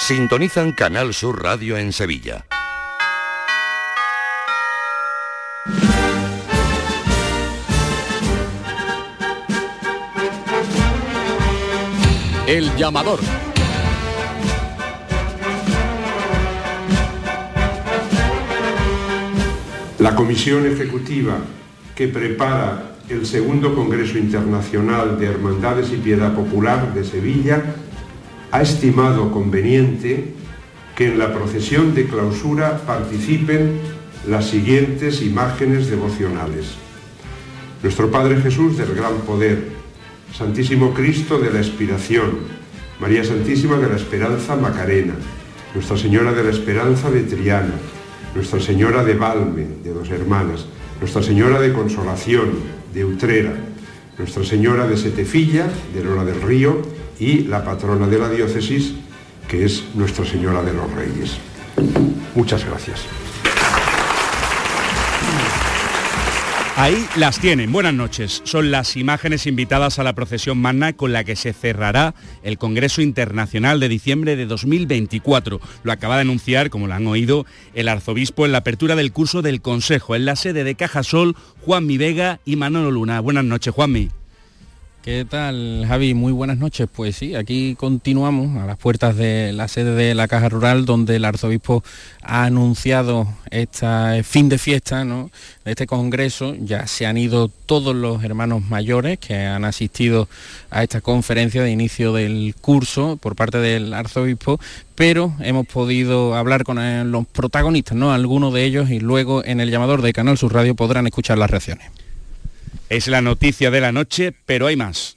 Sintonizan Canal Sur Radio en Sevilla. El llamador. La comisión ejecutiva que prepara el segundo Congreso Internacional de Hermandades y Piedad Popular de Sevilla ha estimado conveniente que en la procesión de clausura participen las siguientes imágenes devocionales. Nuestro Padre Jesús del Gran Poder, Santísimo Cristo de la Expiración, María Santísima de la Esperanza Macarena, Nuestra Señora de la Esperanza de Triana, Nuestra Señora de Valme, de dos hermanas, Nuestra Señora de Consolación, de Utrera, Nuestra Señora de Setefilla, de Lora del Río, y la patrona de la diócesis, que es Nuestra Señora de los Reyes. Muchas gracias. Ahí las tienen. Buenas noches. Son las imágenes invitadas a la procesión magna con la que se cerrará el Congreso Internacional de diciembre de 2024. Lo acaba de anunciar, como lo han oído, el arzobispo en la apertura del curso del Consejo en la sede de Cajasol, Juanmi Vega y Manolo Luna. Buenas noches, Juanmi. ¿Qué tal, Javi? Muy buenas noches. Pues sí, aquí continuamos a las puertas de la sede de la Caja Rural, donde el arzobispo ha anunciado este fin de fiesta ¿no? de este congreso. Ya se han ido todos los hermanos mayores que han asistido a esta conferencia de inicio del curso por parte del arzobispo, pero hemos podido hablar con los protagonistas, ¿no? algunos de ellos, y luego en el llamador de Canal Sur Radio podrán escuchar las reacciones. Es la noticia de la noche, pero hay más.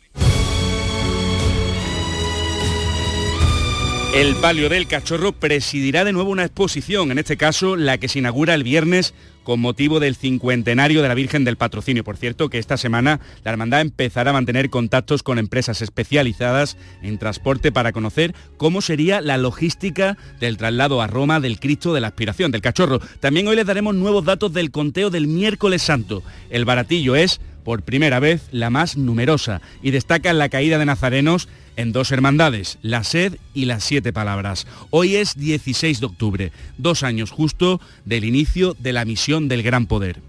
El Palio del Cachorro presidirá de nuevo una exposición, en este caso la que se inaugura el viernes con motivo del cincuentenario de la Virgen del Patrocinio. Por cierto, que esta semana la Hermandad empezará a mantener contactos con empresas especializadas en transporte para conocer cómo sería la logística del traslado a Roma del Cristo de la Aspiración, del Cachorro. También hoy les daremos nuevos datos del conteo del miércoles santo. El baratillo es por primera vez la más numerosa y destaca la caída de nazarenos en dos hermandades, la sed y las siete palabras. Hoy es 16 de octubre, dos años justo del inicio de la misión del Gran Poder.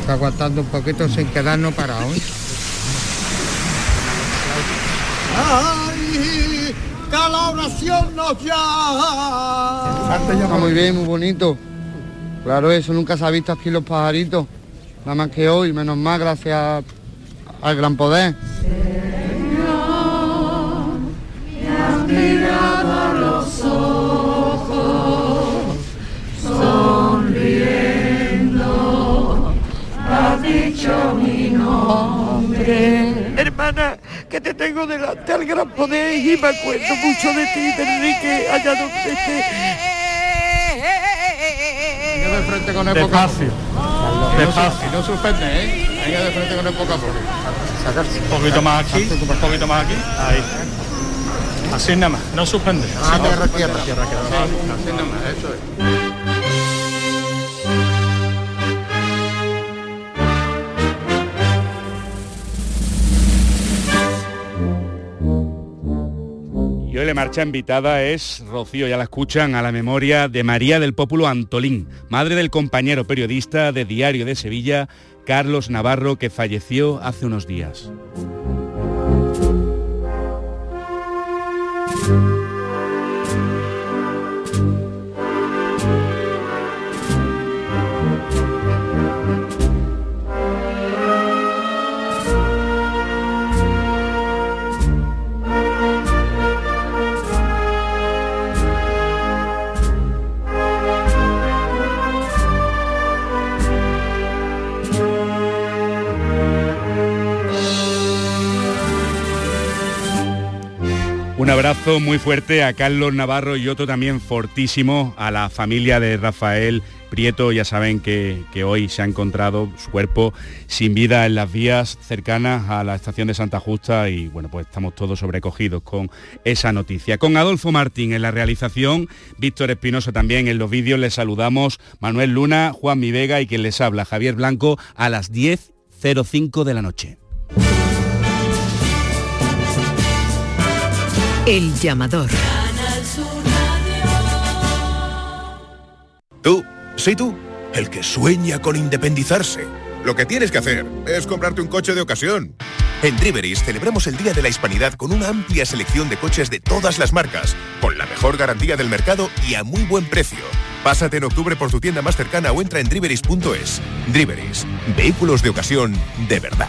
Está aguantando un poquito sin quedarnos para hoy. ¡Ay! ¡Que la oración nos llama! Está muy bien, muy bonito. Claro, eso nunca se ha visto aquí los pajaritos. Nada más que hoy, menos más gracias al gran poder. los ojos, sonriendo, has dicho mi nombre. Hermana, que te tengo delante al gran poder y me acuerdo mucho de ti, de Enrique, allá donde esté. De frente con el Despacio. Despacio. No suspende, ¿eh? Venga de frente con el poco a poco. Un poquito más aquí, un poquito más aquí. Ahí. Así nada más, no suspende. Ah, Así tierra, nada más. tierra, tierra, Sí, Así nomás, eso es. Hoy la marcha invitada es, Rocío, ya la escuchan, a la memoria de María del Pópulo Antolín, madre del compañero periodista de Diario de Sevilla, Carlos Navarro, que falleció hace unos días. Un abrazo muy fuerte a Carlos Navarro y otro también fortísimo a la familia de Rafael Prieto. Ya saben que, hoy se ha encontrado su cuerpo sin vida en las vías cercanas a la estación de Santa Justa y bueno, pues estamos todos sobrecogidos con esa noticia. Con Adolfo Martín en la realización, Víctor Espinosa también en los vídeos, les saludamos Manuel Luna, Juan Mi Vega y quien les habla, Javier Blanco, a las 10.05 de la noche. El llamador. Tú, sí tú, el que sueña con independizarse. Lo que tienes que hacer es comprarte un coche de ocasión. En Driveris celebramos el Día de la Hispanidad con una amplia selección de coches de todas las marcas, con la mejor garantía del mercado y a muy buen precio. Pásate en octubre por tu tienda más cercana o entra en driveris.es. Driveris, vehículos de ocasión de verdad.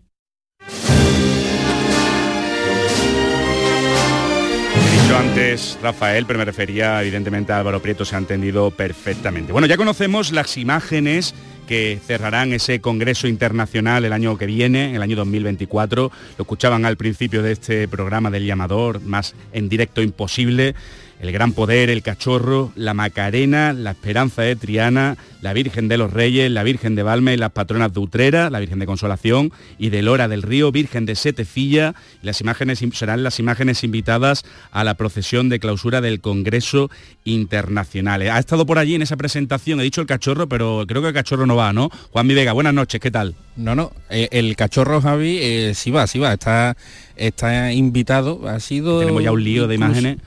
Antes Rafael, pero me refería evidentemente a Álvaro Prieto, se ha entendido perfectamente. Bueno, ya conocemos las imágenes que cerrarán ese Congreso Internacional el año que viene, el año 2024. Lo escuchaban al principio de este programa del llamador, más en directo imposible el Gran Poder, el Cachorro, la Macarena, la Esperanza de Triana, la Virgen de los Reyes, la Virgen de Valme las patronas de Utrera, la Virgen de Consolación y de Lora del Río, Virgen de Setefilla. Las imágenes serán las imágenes invitadas a la procesión de clausura del Congreso Internacional. Ha estado por allí en esa presentación, he dicho el Cachorro, pero creo que el Cachorro no va, ¿no? Juan Mi Vega, buenas noches, ¿qué tal? No, no, eh, el Cachorro Javi eh, sí va, sí va, está, está invitado, ha sido... Tenemos ya un lío de imágenes.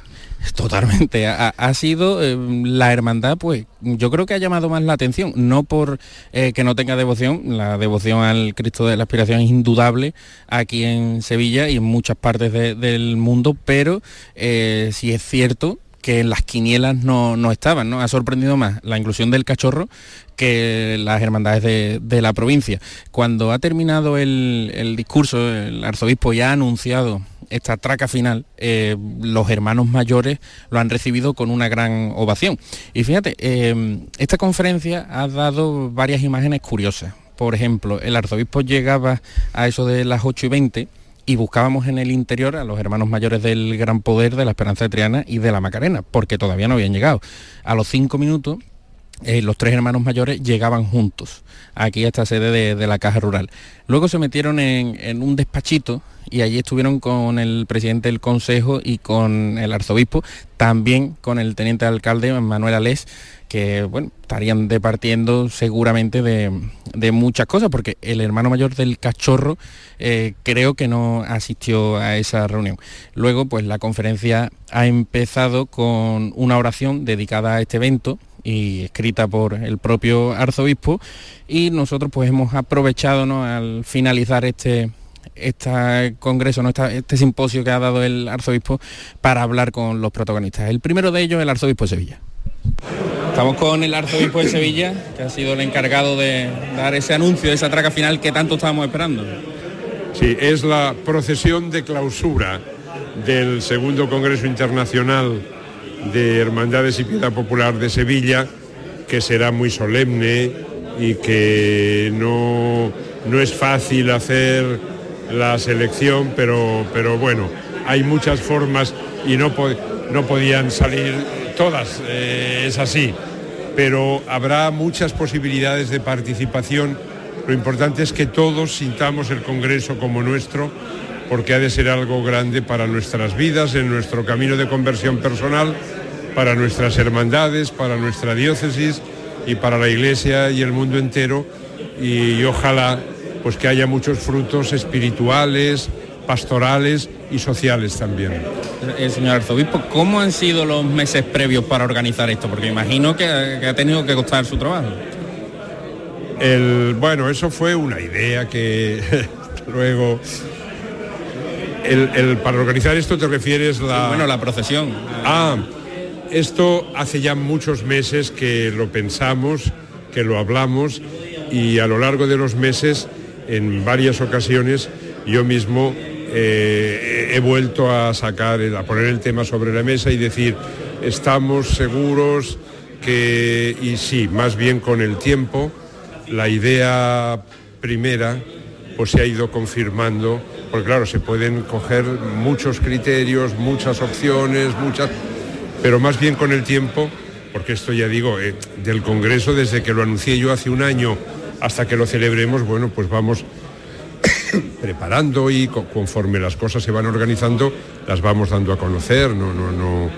Totalmente. Ha, sido eh, la hermandad, pues yo creo que ha llamado más la atención, no por eh, que no tenga devoción, la devoción al Cristo de la Aspiración es indudable aquí en Sevilla y en muchas partes del mundo, pero eh, si es cierto que en las quinielas no, no, estaban, ¿no? Ha sorprendido más la inclusión del cachorro que las hermandades de, la provincia. Cuando ha terminado el, el discurso, el arzobispo ya ha anunciado esta traca final, eh, los hermanos mayores lo han recibido con una gran ovación. Y fíjate, eh, esta conferencia ha dado varias imágenes curiosas. Por ejemplo, el arzobispo llegaba a eso de las 8 y 20 y buscábamos en el interior a los hermanos mayores del Gran Poder, de la Esperanza de Triana y de la Macarena, porque todavía no habían llegado. A los cinco minutos eh, los tres hermanos mayores llegaban juntos aquí a esta sede de, la Caja Rural. Luego se metieron en, un despachito y allí estuvieron con el presidente del Consejo y con el arzobispo, también con el teniente alcalde Manuel Alés, que bueno, estarían departiendo seguramente de, muchas cosas, porque el hermano mayor del cachorro eh, creo que no asistió a esa reunión. Luego, pues la conferencia ha empezado con una oración dedicada a este evento y escrita por el propio arzobispo y nosotros pues hemos aprovechado al finalizar este este congreso, ¿no? este simposio que ha dado el arzobispo para hablar con los protagonistas. El primero de ellos, el arzobispo de Sevilla. Estamos con el arzobispo de Sevilla, que ha sido el encargado de dar ese anuncio, esa traca final que tanto estábamos esperando. Sí, es la procesión de clausura del segundo Congreso Internacional de Hermandades y Piedad Popular de Sevilla, que será muy solemne y que no, no es fácil hacer la selección, pero, pero bueno, hay muchas formas y no, no podían salir todas, eh, es así, pero habrá muchas posibilidades de participación. Lo importante es que todos sintamos el Congreso como nuestro, porque ha de ser algo grande para nuestras vidas, en nuestro camino de conversión personal para nuestras hermandades, para nuestra diócesis y para la Iglesia y el mundo entero y, ojalá pues que haya muchos frutos espirituales, pastorales y sociales también. El eh, señor arzobispo, ¿cómo han sido los meses previos para organizar esto? Porque imagino que, ha tenido que costar su trabajo. El, bueno, eso fue una idea que luego el, para organizar esto te refieres la... bueno, la procesión. Ah, esto hace ya muchos meses que lo pensamos, que lo hablamos y a lo largo de los meses, en varias ocasiones, yo mismo eh, he vuelto a sacar, a poner el tema sobre la mesa y decir, estamos seguros que, y sí, más bien con el tiempo, la idea primera pues se ha ido confirmando, porque claro, se pueden coger muchos criterios, muchas opciones, muchas pero más bien con el tiempo, porque esto ya digo, eh, del Congreso, desde que lo anuncié yo hace un año hasta que lo celebremos, bueno, pues vamos preparando y conforme las cosas se van organizando, las vamos dando a conocer, no, no, no.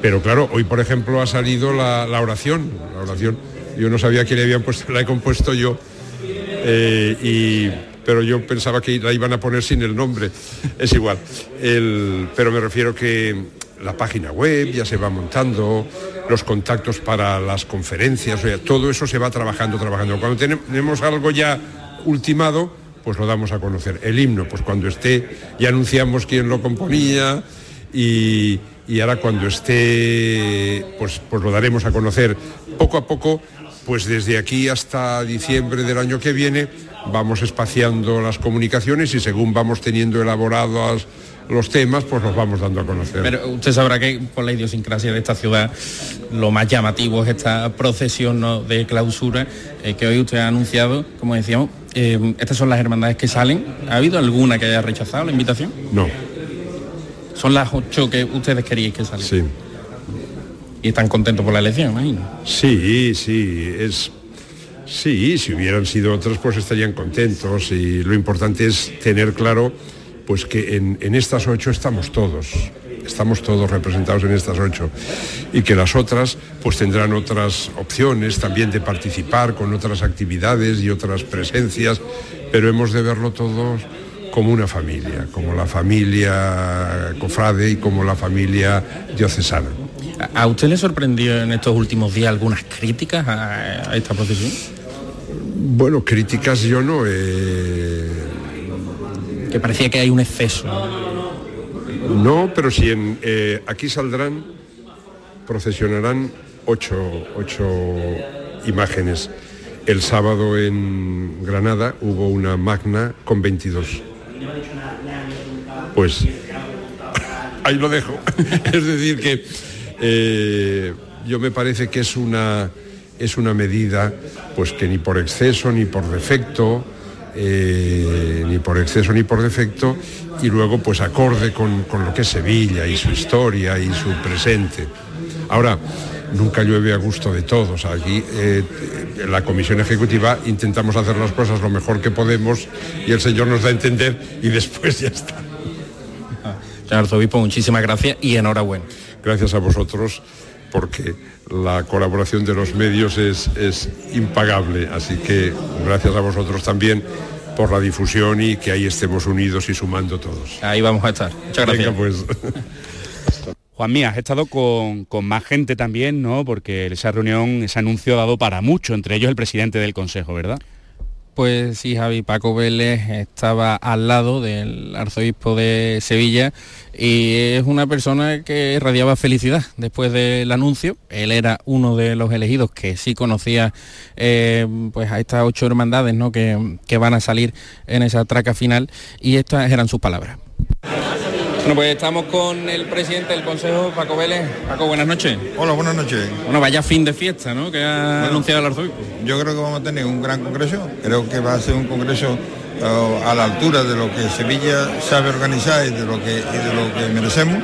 Pero claro, hoy por ejemplo ha salido la, oración, la oración. Yo no sabía que le habían puesto, la he compuesto yo. Eh, y, pero yo pensaba que la iban a poner sin el nombre. Es igual. pero me refiero que la página web ya se va montando, los contactos para las conferencias, todo eso se va trabajando, trabajando. Cuando tenemos algo ya ultimado, pues lo damos a conocer. El himno, pues cuando esté, ya anunciamos quién lo componía y, ahora cuando esté, pues, pues lo daremos a conocer. Poco a poco, pues desde aquí hasta diciembre del año que viene, vamos espaciando las comunicaciones y según vamos teniendo elaborados los temas, pues los vamos dando a conocer. Pero usted sabrá que por la idiosincrasia de esta ciudad, lo más llamativo es esta procesión de clausura eh, que hoy usted ha anunciado, como decíamos. Eh, estas son las hermandades que salen. ¿Ha habido alguna que haya rechazado la invitación? No. Son las ocho que ustedes querían que salieran. Sí. Y están contentos por la elección, imagino. Sí, sí, es Sí, si hubieran sido otros, pues estarían contentos. Y lo importante es tener claro pues que en, estas ocho estamos todos, estamos todos representados en estas ocho. Y que las otras pues tendrán otras opciones también de participar con otras actividades y otras presencias, pero hemos de verlo todos como una familia, como la familia cofrade y como la familia diocesana. ¿A usted le sorprendió en estos últimos días algunas críticas a, esta procesión? Bueno, críticas yo no. Eh... Que parecía que hay un exceso. No, pero si en, eh, aquí saldrán, procesionarán ocho, ocho imágenes. El sábado en Granada hubo una magna con 22. Pues ahí lo dejo. es decir, que eh, yo me parece que es una es una medida pues que ni por exceso ni por defecto, eh, ni por exceso ni por defecto, y luego pues acorde con, lo que es Sevilla y su historia y su presente. Ahora, nunca llueve a gusto de todos. Aquí eh, en la comisión ejecutiva intentamos hacer las cosas lo mejor que podemos y el Señor nos da a entender y después ya está. Señor Arzobispo, muchísimas gracias y enhorabuena. Gracias a vosotros porque la colaboración de los medios es, es impagable. Así que gracias a vosotros también por la difusión y que ahí estemos unidos y sumando todos. Ahí vamos a estar. Muchas gracias. pues. Juan Mía, has estado con, con, más gente también, ¿no? Porque esa reunión, ese anuncio ha dado para mucho, entre ellos el presidente del Consejo, ¿verdad? Pues sí, Javi, Paco Vélez estaba al lado del arzobispo de Sevilla y es una persona que irradiaba felicidad después del anuncio. Él era uno de los elegidos que sí conocía eh, pues a estas ocho hermandades ¿no? que, que van a salir en esa traca final y estas eran sus palabras. Bueno, pues estamos con el presidente del Consejo, Paco Vélez. Paco, buenas noches. Hola, buenas noches. Bueno, vaya fin de fiesta, ¿no? Que ha anunciado el arzobispo. Yo creo que vamos a tener un gran congreso. Creo que va a ser un congreso eh, a la altura de lo que Sevilla sabe organizar y de lo que, de lo que merecemos.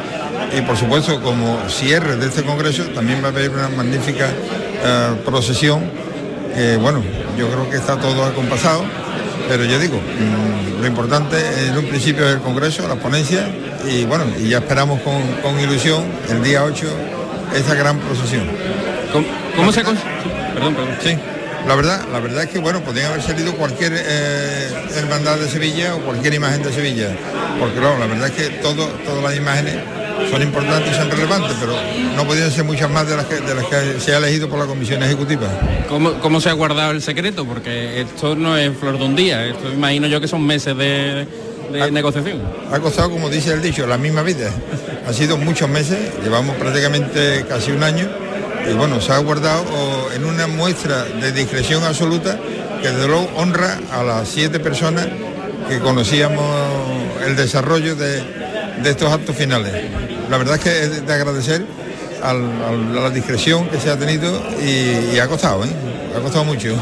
Y por supuesto, como cierre de este congreso, también va a haber una magnífica eh, procesión. Que, bueno, yo creo que está todo acompasado pero yo digo, mm, lo importante en un principio es el Congreso, la ponencia, y bueno, y ya esperamos con, ilusión el día 8 esa gran procesión. ¿Cómo, se Perdón, perdón. Sí. La verdad, la verdad es que bueno, podrían haber salido cualquier eh, hermandad de Sevilla o cualquier imagen de Sevilla, porque claro, la verdad es que todo, todas las imágenes son importantes y son relevantes, pero no podían ser muchas más de las que, de las que se ha elegido por la Comisión Ejecutiva. ¿Cómo, se ha guardado el secreto? Porque esto no es flor de un día, esto imagino yo que son meses de, negociación. Ha costado, como dice el dicho, la misma vida. Ha sido muchos meses, llevamos prácticamente casi un año y bueno, se ha guardado en una muestra de discreción absoluta que de luego honra a las siete personas que conocíamos el desarrollo de, de estos actos finales. La verdad es que es de agradecer a la discreción que se ha tenido y, ha costado, ¿eh? ha costado mucho.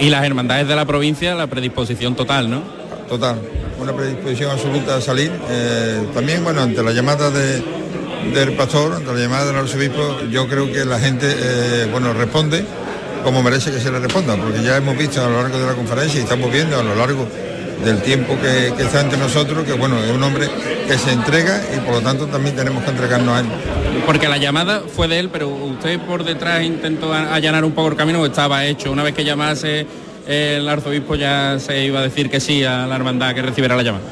Y las hermandades de la provincia, la predisposición total, ¿no? Total, una predisposición absoluta a salir. Eh, también, bueno, ante la llamada del pastor, ante la llamada del arzobispo, yo creo que la gente, eh, bueno, responde como merece que se le responda, porque ya hemos visto a lo largo de la conferencia y estamos viendo a lo largo del tiempo que, está entre nosotros, que bueno, es un hombre que se entrega y por lo tanto también tenemos que entregarnos a él. Porque la llamada fue de él, pero usted por detrás intentó allanar un poco el camino, estaba hecho. Una vez que llamase el arzobispo ya se iba a decir que sí a la hermandad que recibiera la llamada.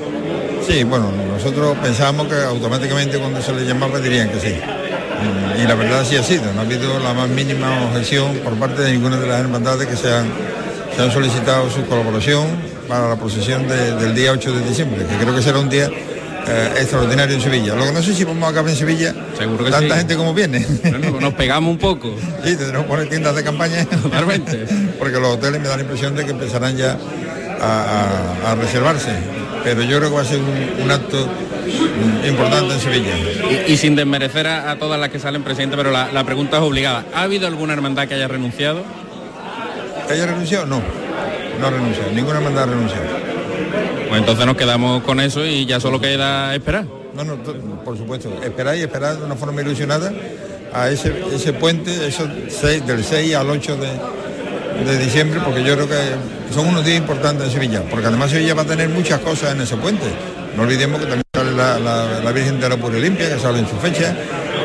Sí, bueno, nosotros pensábamos que automáticamente cuando se le llamaba dirían que sí. Y la verdad sí ha sido, no ha habido la más mínima objeción por parte de ninguna de las hermandades que se han solicitado su colaboración para la procesión del día 8 de diciembre, que creo que será un día eh, extraordinario en Sevilla. Lo que no sé si vamos a acabar en Sevilla, Seguro que tanta gente como viene. nos pegamos un poco. Sí, tendremos que poner tiendas de campaña. Totalmente. Porque los hoteles me dan la impresión de que empezarán ya a, reservarse. Pero yo creo que va a ser un, acto importante en Sevilla. Y, sin desmerecer a, todas las que salen presidente, pero la, la pregunta es obligada. ¿Ha habido alguna hermandad que haya renunciado? ¿Que haya renunciado? No no renuncia, ninguna hermandad renuncia. Pues entonces nos quedamos con eso y ya solo queda esperar. No, no, por supuesto, esperar y esperar de una forma ilusionada a ese, puente, eso del 6 al 8 de, diciembre, porque yo creo que son unos días importantes en Sevilla, porque además Sevilla va a tener muchas cosas en ese puente. No olvidemos que también sale la, Virgen de la Pura Limpia, que sale en su fecha.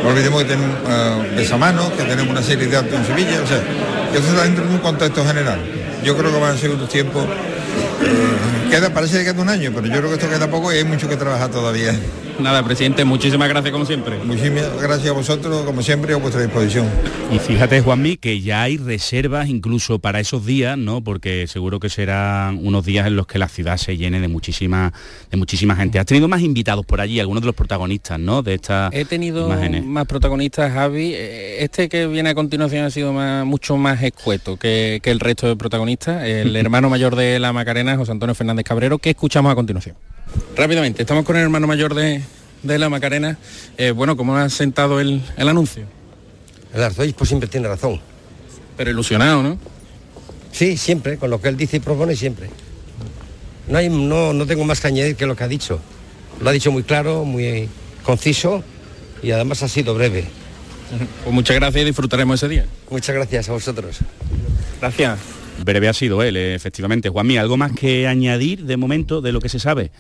No olvidemos que tenemos uh, besamanos, que tenemos una serie de actos en Sevilla. O sea, que eso está dentro de un contexto general yo creo que van a ser unos tiempos eh, queda, parece que queda un año, pero yo creo que esto queda poco y hay mucho que trabajar todavía. Nada, presidente, muchísimas gracias como siempre. Muchísimas gracias a vosotros, como siempre, a vuestra disposición. Y fíjate, Juanmi, que ya hay reservas incluso para esos días, ¿no? Porque seguro que serán unos días en los que la ciudad se llene de muchísima, de muchísima gente. Has tenido más invitados por allí, algunos de los protagonistas, ¿no? De estas He tenido más protagonistas, Javi. Este que viene a continuación ha sido mucho más escueto que, que el resto de protagonistas. El hermano mayor de la Macarena, José Antonio Fernández Cabrero, que escuchamos a continuación. Rápidamente, estamos con el hermano mayor de, la Macarena. Eh, bueno, ¿cómo ha sentado el, anuncio? El arzobispo siempre tiene razón. Pero ilusionado, ¿no? Sí, siempre, con lo que él dice y propone siempre. No, hay, no, no tengo más que añadir que lo que ha dicho. Lo ha dicho muy claro, muy conciso y además ha sido breve. Pues muchas gracias y disfrutaremos ese día. Muchas gracias a vosotros. Gracias. Breve ha sido él, efectivamente. Juanmi, ¿algo más que añadir de momento de lo que se sabe?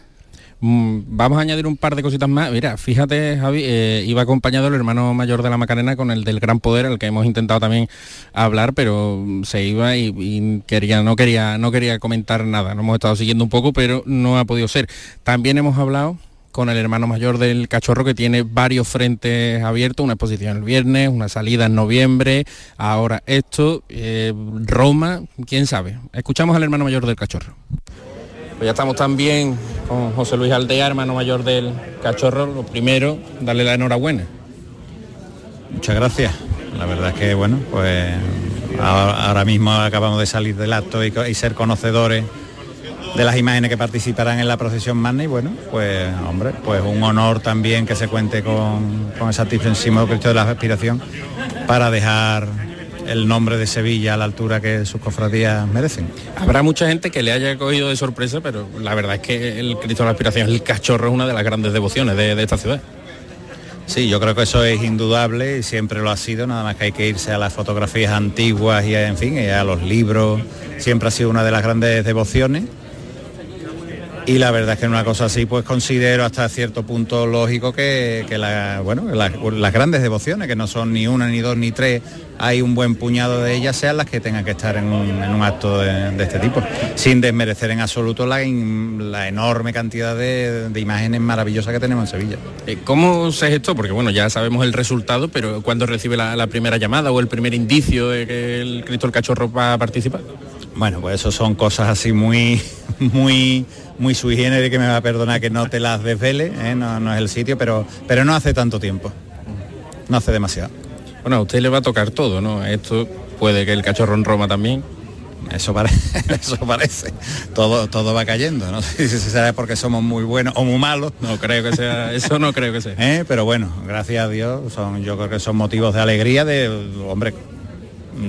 Mm, vamos a añadir un par de cositas más. Mira, fíjate, Javi, eh, iba acompañado el hermano mayor de la Macarena con el del Gran Poder, el que hemos intentado también hablar, pero se iba y, quería, no quería, no quería comentar nada. No hemos estado siguiendo un poco, pero no ha podido ser. También hemos hablado con el hermano mayor del cachorro que tiene varios frentes abiertos, una exposición el viernes, una salida en noviembre, ahora esto, eh, Roma, quién sabe. Escuchamos al hermano mayor del cachorro. Pues ya estamos también con José Luis Aldea, hermano mayor del cachorro. Lo primero, darle la enhorabuena. Muchas gracias. La verdad es que, bueno, pues ahora, mismo acabamos de salir del acto y, ser conocedores de las imágenes que participarán en la procesión magna y bueno, pues hombre, pues un honor también que se cuente con, con el Santísimo Cristo de la Aspiración para dejar el nombre de Sevilla a la altura que sus cofradías merecen. Habrá mucha gente que le haya cogido de sorpresa, pero la verdad es que el Cristo de la Aspiración, el cachorro, es una de las grandes devociones de, esta ciudad. Sí, yo creo que eso es indudable y siempre lo ha sido, nada más que hay que irse a las fotografías antiguas y en fin, y a los libros, siempre ha sido una de las grandes devociones y la verdad es que en una cosa así pues considero hasta cierto punto lógico que, bueno, las grandes devociones, que no son ni una, ni dos, ni tres, hay un buen puñado de ellas, sean las que tengan que estar en un, acto de, este tipo, sin desmerecer en absoluto la, enorme cantidad de, imágenes maravillosas que tenemos en Sevilla. Eh, ¿Cómo se gestó? Porque bueno, ya sabemos el resultado, pero ¿cuándo recibe la, la primera llamada o el primer indicio de que el Cristo el Cachorro va a participar? Bueno, pues eso son cosas así muy, muy, muy sui de que me va a perdonar que no te las desvele, ¿eh? no, es el sitio, pero, pero no hace tanto tiempo. No hace demasiado. Bueno, a usted le va a tocar todo, ¿no? Esto puede que el cachorro en Roma también. Eso, parece, eso parece. Todo, todo va cayendo, no sé si será porque somos muy buenos o muy malos. No creo que sea, eso no creo que sea. ¿Eh? Pero bueno, gracias a Dios, son, yo creo que son motivos de alegría de, hombre,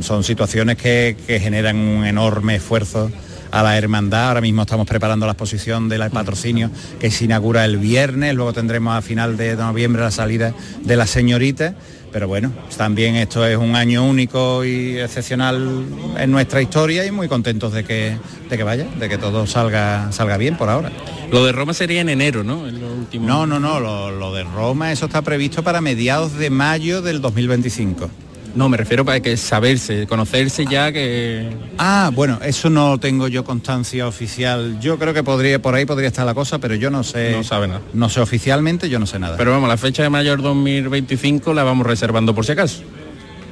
son situaciones que, generan un enorme esfuerzo a la hermandad. Ahora mismo estamos preparando la exposición de la patrocinio que se inaugura el viernes, luego tendremos a final de noviembre la salida de la señorita pero bueno, también esto es un año único y excepcional en nuestra historia y muy contentos de que, de que vaya, de que todo salga, salga bien por ahora. Lo de Roma sería en enero, ¿no? No, no, no, lo, lo de Roma, eso está previsto para mediados de mayo del 2025. No, me refiero para que saberse, conocerse ya que... Ah, bueno, eso no tengo yo constancia oficial. Yo creo que podría, por ahí podría estar la cosa, pero yo no sé. No sabe nada. No sé oficialmente, yo no sé nada. Pero vamos, la fecha de mayor 2025 la vamos reservando por si acaso.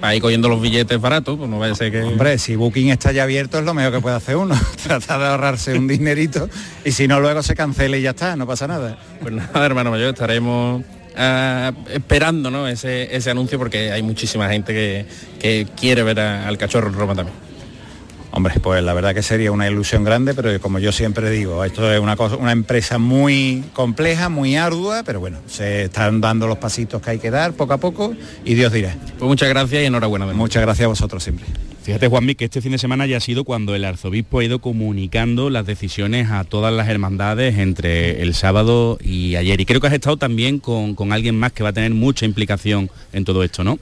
Para ir cogiendo los billetes baratos, pues no vaya a ser que... Hombre, si Booking está ya abierto es lo mejor que puede hacer uno. Tratar de ahorrarse un dinerito y si no luego se cancele y ya está, no pasa nada. Pues nada, hermano mayor, estaremos Uh, esperando ¿no? ese, ese, anuncio porque hay muchísima gente que, que quiere ver a, al cachorro en Roma también. Hombre, pues la verdad que sería una ilusión grande, pero como yo siempre digo, esto es una, cosa, una empresa muy compleja, muy ardua, pero bueno, se están dando los pasitos que hay que dar poco a poco y Dios dirá. Pues muchas gracias y enhorabuena. Muchas gracias a vosotros siempre. Fíjate, Juanmi, que este fin de semana ya ha sido cuando el arzobispo ha ido comunicando las decisiones a todas las hermandades entre el sábado y ayer. Y creo que has estado también con, con alguien más que va a tener mucha implicación en todo esto, ¿no?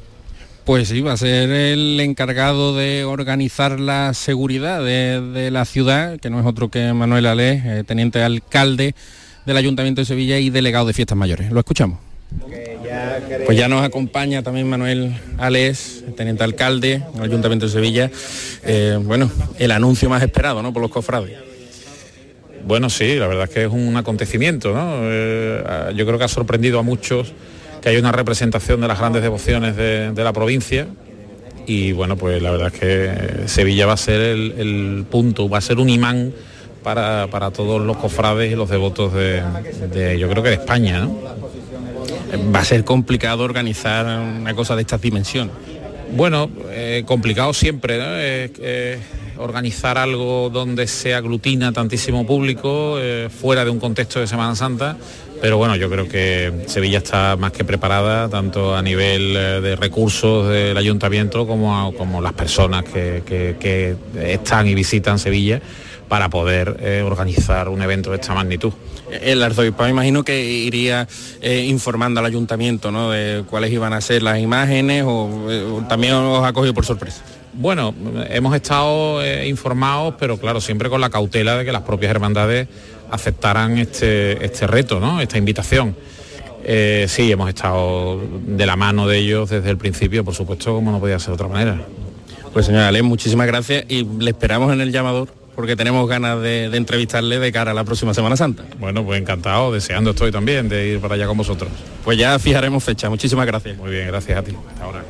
Pues sí, va a ser el encargado de organizar la seguridad de, la ciudad, que no es otro que Manuel Alés, eh, teniente alcalde del Ayuntamiento de Sevilla y delegado de Fiestas Mayores. Lo escuchamos. Pues ya nos acompaña también Manuel Alés, teniente alcalde del Ayuntamiento de Sevilla. Eh, bueno, el anuncio más esperado ¿no? por los cofrades. Bueno, sí, la verdad es que es un acontecimiento. ¿no? Eh, yo creo que ha sorprendido a muchos que hay una representación de las grandes devociones de, la provincia. Y bueno, pues la verdad es que Sevilla va a ser el, punto, va a ser un imán para, todos los cofrades y los devotos de, yo creo que de España. Va a ser complicado organizar una cosa de estas dimensiones. Bueno, eh, complicado siempre, eh, eh, organizar algo donde se aglutina tantísimo público eh, fuera de un contexto de Semana Santa, pero bueno, yo creo que Sevilla está más que preparada, tanto a nivel de recursos del ayuntamiento como, como las personas que, están y visitan Sevilla para poder eh, organizar un evento de esta magnitud. El arzobispo me imagino que iría eh, informando al ayuntamiento ¿no? de cuáles iban a ser las imágenes o, eh, o también os ha cogido por sorpresa. Bueno, hemos estado eh, informados, pero claro, siempre con la cautela de que las propias hermandades aceptaran este, este reto, ¿no? esta invitación. Eh, sí, hemos estado de la mano de ellos desde el principio, por supuesto, como no podía ser de otra manera. Pues señora Ale, muchísimas gracias y le esperamos en el llamador porque tenemos ganas de, de, entrevistarle de cara a la próxima Semana Santa. Bueno, pues encantado, deseando estoy también de ir para allá con vosotros. Pues ya fijaremos fecha. Muchísimas gracias. Muy bien, gracias a ti. Hasta ahora.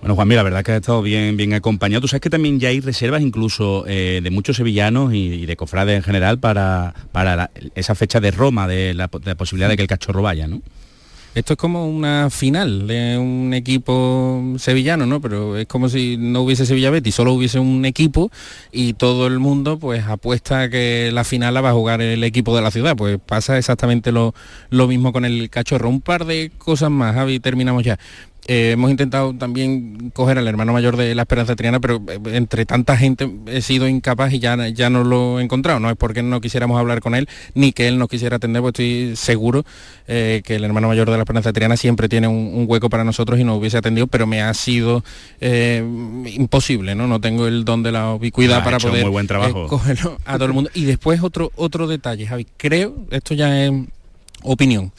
Bueno, Juan, mira, la verdad que has estado bien, bien acompañado. Tú sabes que también ya hay reservas incluso eh, de muchos sevillanos y, y, de cofrades en general para, para la, esa fecha de Roma, de la, de la posibilidad de que el cachorro vaya, ¿no? Esto es como una final de un equipo sevillano, ¿no? Pero es como si no hubiese Sevilla Betis, solo hubiese un equipo y todo el mundo pues apuesta que la final la va a jugar el equipo de la ciudad. Pues pasa exactamente lo, lo mismo con el cachorro. Un par de cosas más, Javi, terminamos ya. Eh, hemos intentado también coger al hermano mayor de la Esperanza Triana, pero eh, entre tanta gente he sido incapaz y ya, ya no lo he encontrado. No es porque no quisiéramos hablar con él, ni que él nos quisiera atender, pues estoy seguro eh, que el hermano mayor de la Esperanza Triana siempre tiene un, un, hueco para nosotros y nos hubiese atendido, pero me ha sido eh, imposible, ¿no? No tengo el don de la ubicuidad para poder muy buen trabajo. cogerlo a todo el mundo. Y después otro, otro detalle, Javi, creo, esto ya es opinión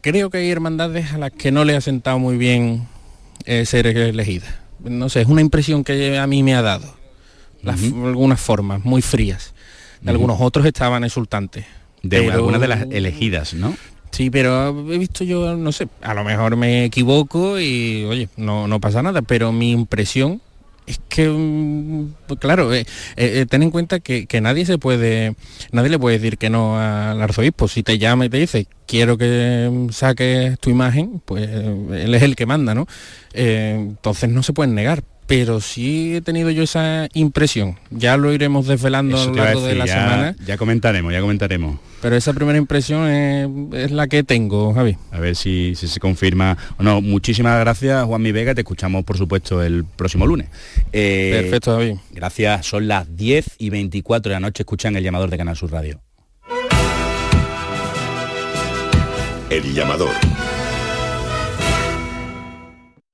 creo que hay hermandades a las que no le ha sentado muy bien eh, ser elegida. No sé, es una impresión que a mí me ha dado. Las, uh -huh. Algunas formas muy frías. De uh -huh. Algunos otros estaban exultantes. De pero... algunas de las elegidas, ¿no? Sí, pero he visto yo, no sé, a lo mejor me equivoco y, oye, no, no pasa nada, pero mi impresión es que, pues claro, eh, eh, ten en cuenta que, que, nadie se puede, nadie le puede decir que no al arzobispo. Si te llama y te dice, quiero que saques tu imagen, pues él es el que manda, ¿no? Eh, entonces no se pueden negar. Pero sí he tenido yo esa impresión. Ya lo iremos desvelando a lo largo de la semana. Ya comentaremos, ya comentaremos. Pero esa primera impresión es, la que tengo, Javi. A ver si, se confirma o no. Muchísimas gracias, Juan Mi Vega. Te escuchamos, por supuesto, el próximo lunes. Eh, Perfecto, Javi. Gracias. Son las 10 y 24 de la noche. Escuchan el llamador de Canal Sur Radio. El llamador.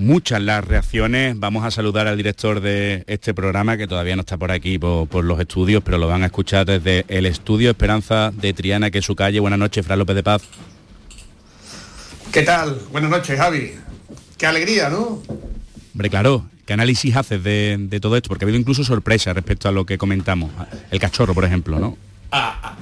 muchas las reacciones. Vamos a saludar al director de este programa, que todavía no está por aquí por, los estudios, pero lo van a escuchar desde el estudio Esperanza de Triana, que es su calle. Buenas noches, Fran López de Paz. ¿Qué tal? Buenas noches, Javi. Qué alegría, ¿no? Hombre, claro, ¿qué análisis haces de, todo esto? Porque ha habido incluso sorpresa respecto a lo que comentamos. El cachorro, por ejemplo, ¿no? Ah, ah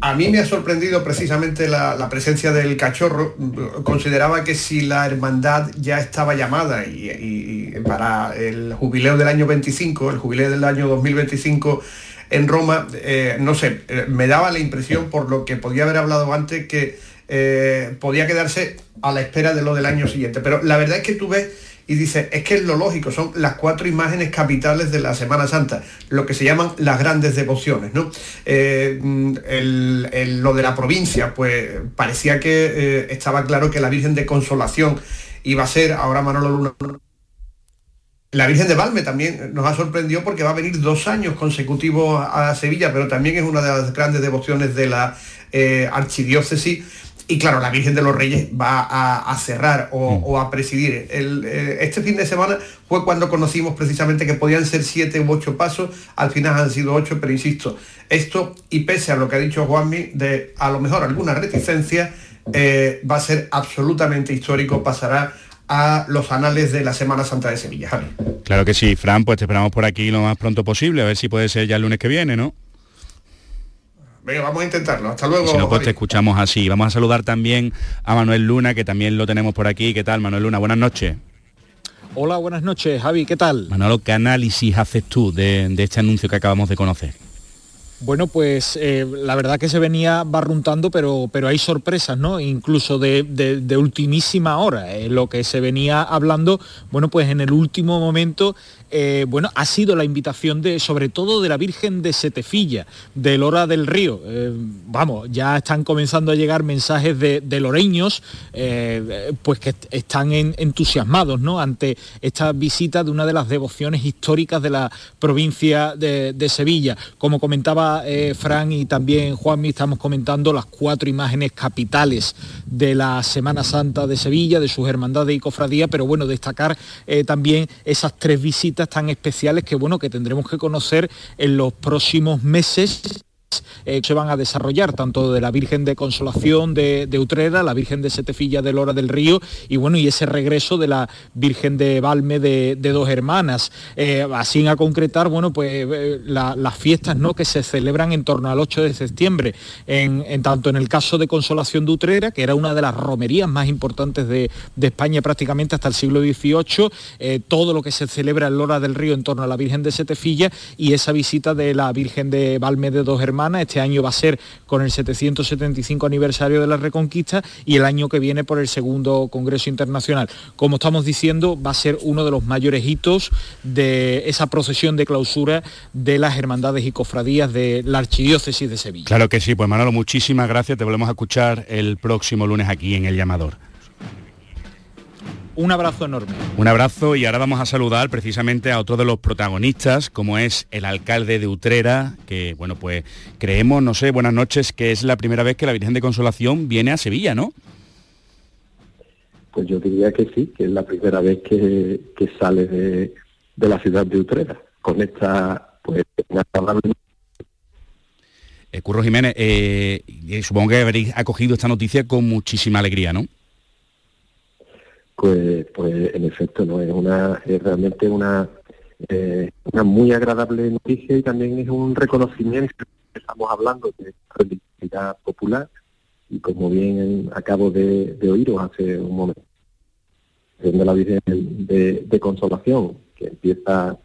a mí me ha sorprendido precisamente la, presencia del cachorro. Consideraba que si la hermandad ya estaba llamada y, para el jubileo del año 25, el jubileo del año 2025 en Roma, eh, no sé, eh, me daba la impresión por lo que podía haber hablado antes que eh, podía quedarse a la espera de lo del año siguiente. Pero la verdad es que tú ves y dice, es que es lo lógico, son las cuatro imágenes capitales de la Semana Santa, lo que se llaman las grandes devociones, ¿no? Eh, lo de la provincia, pues parecía que eh, estaba claro que la Virgen de Consolación iba a ser, ahora Manolo Luna la Virgen de Valme también nos ha sorprendido porque va a venir dos años consecutivos a Sevilla, pero también es una de las grandes devociones de la eh, archidiócesis y claro, la Virgen de los Reyes va a, cerrar o, mm. a presidir. Eh, este fin de semana fue cuando conocimos precisamente que podían ser siete u ocho pasos, al final han sido ocho, pero insisto, esto y pese a lo que ha dicho Juanmi, de a lo mejor alguna reticencia, eh, va a ser absolutamente histórico, pasará a los anales de la Semana Santa de Sevilla. Claro que sí, Fran, pues te esperamos por aquí lo más pronto posible, a ver si puede ser ya el lunes que viene, ¿no? Venga, vamos a intentarlo. Hasta luego. Si no, pues te escuchamos así. Vamos a saludar también a Manuel Luna, que también lo tenemos por aquí. ¿Qué tal, Manuel Luna? Buenas noches. Hola, buenas noches, Javi. ¿Qué tal? Manolo, ¿qué análisis haces tú de, de este anuncio que acabamos de conocer? Bueno, pues eh, la verdad que se venía barruntando, pero, pero hay sorpresas, ¿no? Incluso de, ultimísima hora. Eh, lo que se venía hablando, bueno, pues en el último momento eh, bueno, ha sido la invitación de, sobre todo de la Virgen de Setefilla, del Hora del Río. Eh, vamos, ya están comenzando a llegar mensajes de, loreños, eh, pues que están entusiasmados, ¿no? Ante esta visita de una de las devociones históricas de la provincia de, Sevilla. Como comentaba Fran y también Juanmi, estamos comentando las cuatro imágenes capitales de la Semana Santa de Sevilla, de sus hermandades y cofradías, pero bueno, destacar también esas tres visitas tan especiales que bueno que tendremos que conocer en los próximos meses eh, se van a desarrollar, tanto de la Virgen de Consolación de, Utrera, la Virgen de Setefilla de Lora del Río y bueno, y ese regreso de la Virgen de Valme de, Dos Hermanas. Eh, así a concretar, bueno, pues eh, las fiestas ¿no? que se celebran en torno al 8 de septiembre, en, tanto en el caso de Consolación de Utrera, que era una de las romerías más importantes de, España prácticamente hasta el siglo XVIII, todo lo que se celebra en Lora del Río en torno a la Virgen de Setefilla y esa visita de la Virgen de Valme de Dos Hermanas este año va a ser con el 775 aniversario de la Reconquista y el año que viene por el segundo Congreso Internacional. Como estamos diciendo, va a ser uno de los mayores hitos de esa procesión de clausura de las hermandades y cofradías de la Archidiócesis de Sevilla. Claro que sí, pues Manolo, muchísimas gracias. Te volvemos a escuchar el próximo lunes aquí en El Llamador. Un abrazo enorme. Un abrazo y ahora vamos a saludar precisamente a otro de los protagonistas, como es el alcalde de Utrera, que bueno, pues creemos, no sé, buenas noches, que es la primera vez que la Virgen de Consolación viene a Sevilla, ¿no? Pues yo diría que sí, que es la primera vez que, sale de, la ciudad de Utrera, con esta, pues, eh, Curro Jiménez, eh, supongo que habréis acogido esta noticia con muchísima alegría, ¿no? Pues, pues en efecto no es una es realmente una eh, una muy agradable noticia y también es un reconocimiento estamos hablando de religiosidad popular. Y como bien acabo de, de oíros hace un momento, de la Virgen de, de Consolación, que empieza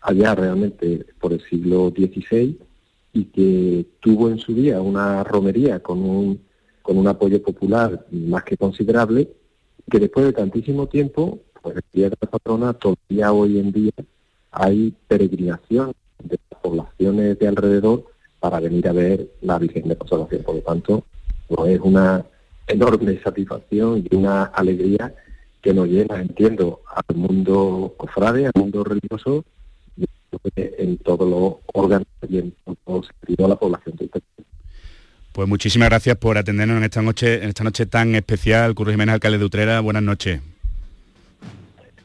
allá realmente por el siglo XVI y que tuvo en su día una romería con un, con un apoyo popular más que considerable, que después de tantísimo tiempo, pues el día de la patrona todavía hoy en día hay peregrinación de las poblaciones de alrededor para venir a ver la Virgen de Consolación. Por lo tanto, pues es una enorme satisfacción y una alegría que nos llena, entiendo, al mundo cofrade, al mundo religioso, en todos los órganos y en todo sentido a la población Pues muchísimas gracias por atendernos en esta noche, en esta noche tan especial. Curro Jiménez, alcalde de Utrera, buenas noches.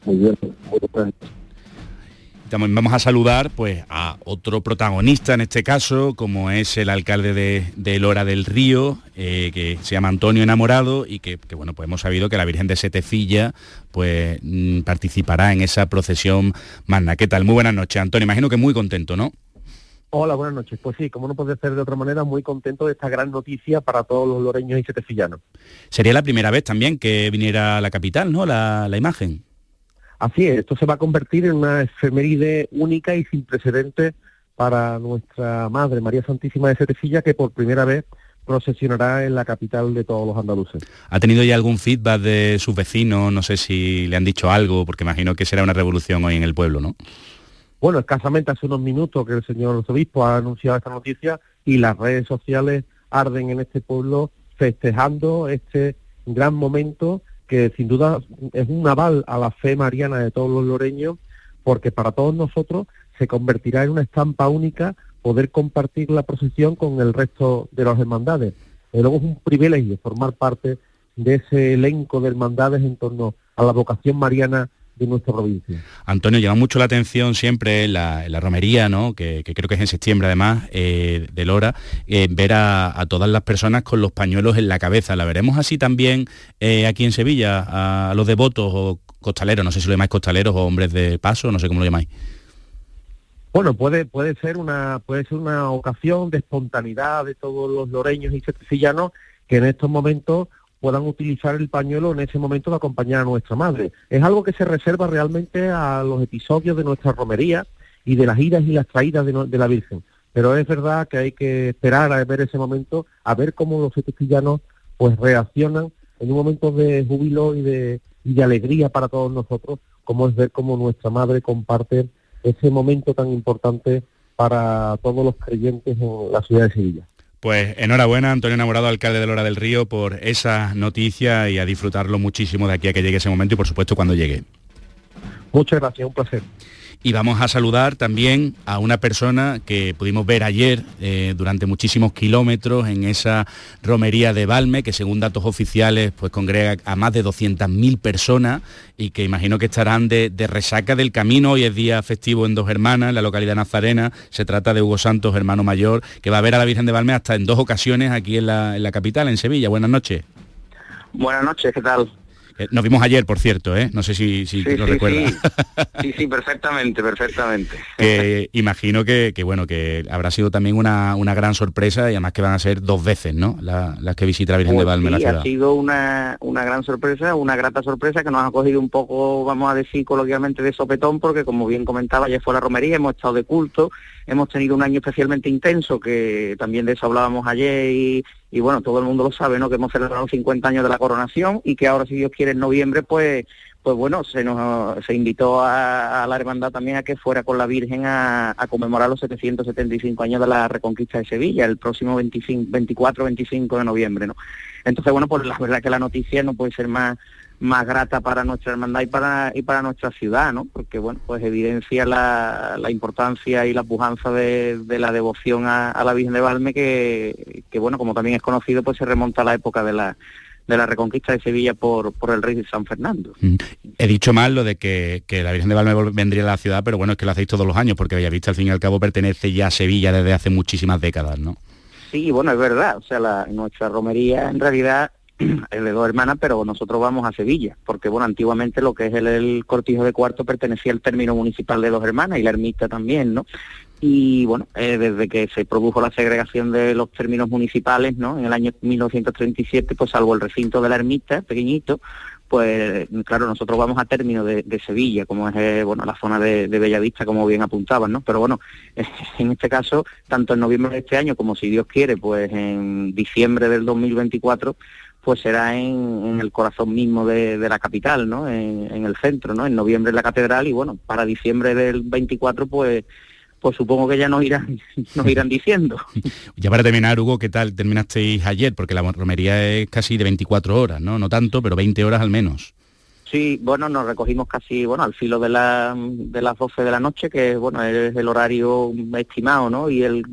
Muy bien, muy bien vamos a saludar pues, a otro protagonista en este caso, como es el alcalde de, Lora del Río, eh, que se llama Antonio Enamorado y que, bueno, pues hemos sabido que la Virgen de Setefilla pues, mm, participará en esa procesión magna. ¿Qué tal? Muy buenas noches, Antonio. Imagino que muy contento, ¿no? Hola, buenas noches. Pues sí, como no puede ser de otra manera, muy contento de esta gran noticia para todos los loreños y setefillanos. Sería la primera vez también que viniera a la capital, ¿no? La, la imagen. Así es, esto se va a convertir en una efeméride única y sin precedentes para nuestra Madre María Santísima de Setefilla, que por primera vez procesionará en la capital de todos los andaluces. ¿Ha tenido ya algún feedback de sus vecinos? No sé si le han dicho algo, porque imagino que será una revolución hoy en el pueblo, ¿no? Bueno, escasamente hace unos minutos que el señor obispo ha anunciado esta noticia y las redes sociales arden en este pueblo festejando este gran momento que sin duda es un aval a la fe mariana de todos los loreños, porque para todos nosotros se convertirá en una estampa única poder compartir la procesión con el resto de las hermandades. Y luego es un privilegio formar parte de ese elenco de hermandades en torno a la vocación mariana de nuestra provincia. Antonio, llama mucho la atención siempre la, la romería, ¿no? que, creo que es en septiembre además, eh, de Lora, eh, ver a, todas las personas con los pañuelos en la cabeza. ¿La veremos así también eh, aquí en Sevilla, a, los devotos o costaleros? No sé si lo llamáis costaleros o hombres de paso, no sé cómo lo llamáis. Bueno, puede, puede, ser una, puede ser una ocasión de espontaneidad de todos los loreños y sevillanos que en estos momentos puedan utilizar el pañuelo en ese momento de acompañar a nuestra madre. Es algo que se reserva realmente a los episodios de nuestra romería y de las idas y las traídas de, la Virgen. Pero es verdad que hay que esperar a ver ese momento, a ver cómo los setecillanos pues reaccionan en un momento de júbilo y de, y de alegría para todos nosotros, como es ver cómo nuestra madre comparte ese momento tan importante para todos los creyentes en la ciudad de Sevilla. Pues enhorabuena, Antonio Enamorado, alcalde de Lora del Río, por esa noticia y a disfrutarlo muchísimo de aquí a que llegue ese momento y por supuesto cuando llegue. Muchas gracias, un placer. Y vamos a saludar también a una persona que pudimos ver ayer eh, durante muchísimos kilómetros en esa romería de Balme, que según datos oficiales pues congrega a más de 200.000 personas y que imagino que estarán de, resaca del camino. Hoy es día festivo en Dos Hermanas, en la localidad nazarena. Se trata de Hugo Santos, hermano mayor, que va a ver a la Virgen de Balme hasta en dos ocasiones aquí en la, en la capital, en Sevilla. Buenas noches. Buenas noches, ¿qué tal? Eh, nos vimos ayer, por cierto, ¿eh? no sé si, si lo recuerdas. Sí. sí, perfectamente, perfectamente. imagino que, bueno, que habrá sido también una, gran sorpresa y además que van a ser dos veces, ¿no? las que visita la Virgen de pues Valme la ciudad. ha sido una, una gran sorpresa, una grata sorpresa que nos ha cogido un poco, vamos a decir coloquialmente, de sopetón, porque como bien comentaba, ayer fue la romería, hemos estado de culto, hemos tenido un año especialmente intenso, que también de eso hablábamos ayer y, y bueno, todo el mundo lo sabe, ¿no? Que hemos celebrado 50 años de la coronación y que ahora, si Dios quiere, en noviembre, pues pues bueno, se nos se invitó a, la hermandad también a que fuera con la Virgen a, conmemorar los 775 años de la Reconquista de Sevilla, el próximo 25, 24-25 de noviembre, ¿no? Entonces, bueno, pues la verdad que la noticia no puede ser más más grata para nuestra hermandad y para y para nuestra ciudad, ¿no? Porque bueno, pues evidencia la, la importancia y la pujanza de, la devoción a, la Virgen de Valme que, que bueno, como también es conocido, pues se remonta a la época de la de la reconquista de Sevilla por, por el rey de San Fernando. Mm. He dicho mal lo de que, que, la Virgen de Valme vendría a la ciudad, pero bueno, es que lo hacéis todos los años, porque Bellavista al fin y al cabo pertenece ya a Sevilla desde hace muchísimas décadas, ¿no? Sí, bueno, es verdad, o sea, la, nuestra romería en realidad el de dos hermanas, pero nosotros vamos a Sevilla, porque bueno, antiguamente lo que es el, cortijo de cuarto pertenecía al término municipal de dos hermanas y la ermita también, ¿no? Y bueno, eh, desde que se produjo la segregación de los términos municipales, ¿no? En el año 1937, pues salvo el recinto de la ermita, pequeñito, pues claro, nosotros vamos a término de, Sevilla, como es eh, bueno la zona de, Bellavista, como bien apuntaban, ¿no? Pero bueno, en este caso, tanto en noviembre de este año como si Dios quiere, pues en diciembre del 2024, pues será en, el corazón mismo de, la capital, ¿no? En, en, el centro, ¿no? En noviembre en la catedral y bueno, para diciembre del 24, pues pues supongo que ya nos irán, nos irán diciendo. Ya para terminar, Hugo, ¿qué tal terminasteis ayer? Porque la romería es casi de 24 horas, ¿no? No tanto, pero 20 horas al menos. Sí, bueno, nos recogimos casi, bueno, al filo de, la, de las 12 de la noche, que bueno, es el horario estimado, ¿no? Y el,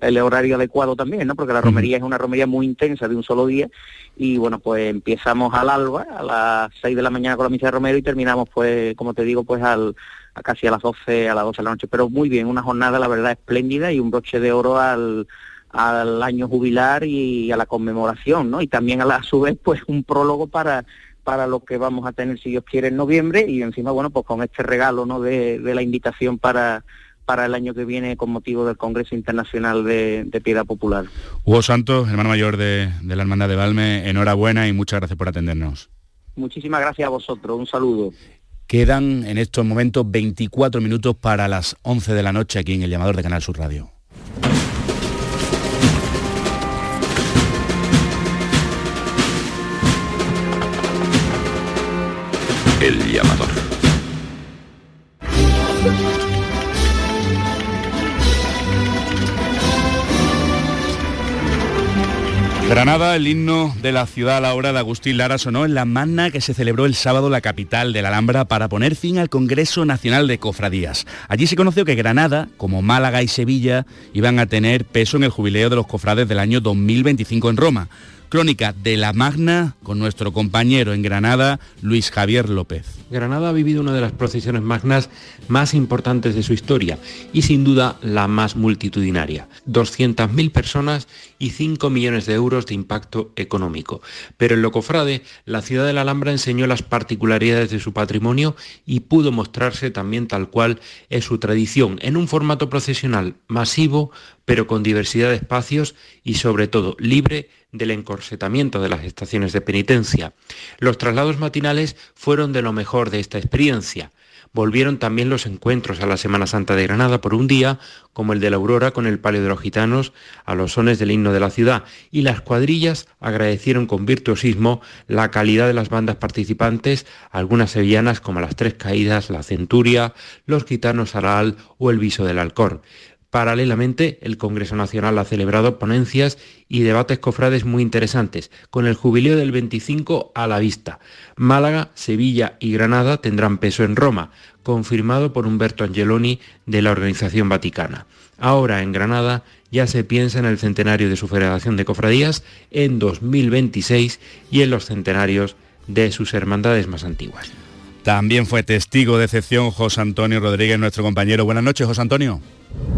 el, horario adecuado también, ¿no? Porque la romería es una romería muy intensa de un solo día y bueno, pues empezamos al alba, a las 6 de la mañana con la misa de Romero y terminamos, pues, como te digo, pues al, a casi a las 12, a las 12 de la noche. Pero muy bien, una jornada, la verdad, espléndida y un broche de oro al, al año jubilar y a la conmemoración, ¿no? Y también a, la, a su vez, pues un prólogo para para lo que vamos a tener, si Dios quiere, en noviembre y encima, bueno, pues con este regalo, ¿no? De, de la invitación para para el año que viene con motivo del Congreso Internacional de, Piedad Popular. Hugo Santos, hermano mayor de, de la Hermandad de Valme, enhorabuena y muchas gracias por atendernos. Muchísimas gracias a vosotros, un saludo. Quedan en estos momentos 24 minutos para las 11 de la noche aquí en el llamador de Canal Sur Radio. El llamador. Granada, el himno de la ciudad a la hora de Agustín Lara sonó en la magna que se celebró el sábado la capital de la Alhambra para poner fin al Congreso Nacional de Cofradías. Allí se conoció que Granada, como Málaga y Sevilla, iban a tener peso en el jubileo de los cofrades del año 2025 en Roma. Crónica de la Magna con nuestro compañero en Granada, Luis Javier López. Granada ha vivido una de las procesiones magnas más importantes de su historia y sin duda la más multitudinaria. 200.000 personas y 5 millones de euros de impacto económico. Pero en Locofrade, la ciudad de la Alhambra enseñó las particularidades de su patrimonio y pudo mostrarse también tal cual es su tradición, en un formato procesional masivo, pero con diversidad de espacios y sobre todo libre del encorsetamiento de las estaciones de penitencia. Los traslados matinales fueron de lo mejor de esta experiencia. Volvieron también los encuentros a la Semana Santa de Granada por un día, como el de la Aurora con el Palio de los Gitanos, a los sones del himno de la ciudad, y las cuadrillas agradecieron con virtuosismo la calidad de las bandas participantes, algunas sevillanas como las Tres Caídas, la Centuria, los Gitanos Aral o el Viso del Alcor. Paralelamente, el Congreso Nacional ha celebrado ponencias y debates cofrades muy interesantes, con el jubileo del 25 a la vista. Málaga, Sevilla y Granada tendrán peso en Roma, confirmado por Humberto Angeloni de la Organización Vaticana. Ahora en Granada ya se piensa en el centenario de su Federación de Cofradías en 2026 y en los centenarios de sus hermandades más antiguas. También fue testigo de excepción José Antonio Rodríguez, nuestro compañero. Buenas noches, José Antonio.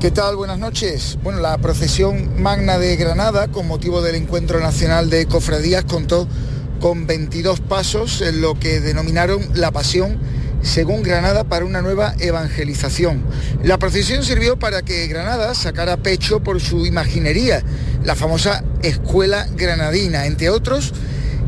¿Qué tal? Buenas noches. Bueno, la procesión magna de Granada, con motivo del Encuentro Nacional de Cofradías, contó con 22 pasos en lo que denominaron la Pasión según Granada para una nueva evangelización. La procesión sirvió para que Granada sacara pecho por su imaginería, la famosa escuela granadina, entre otros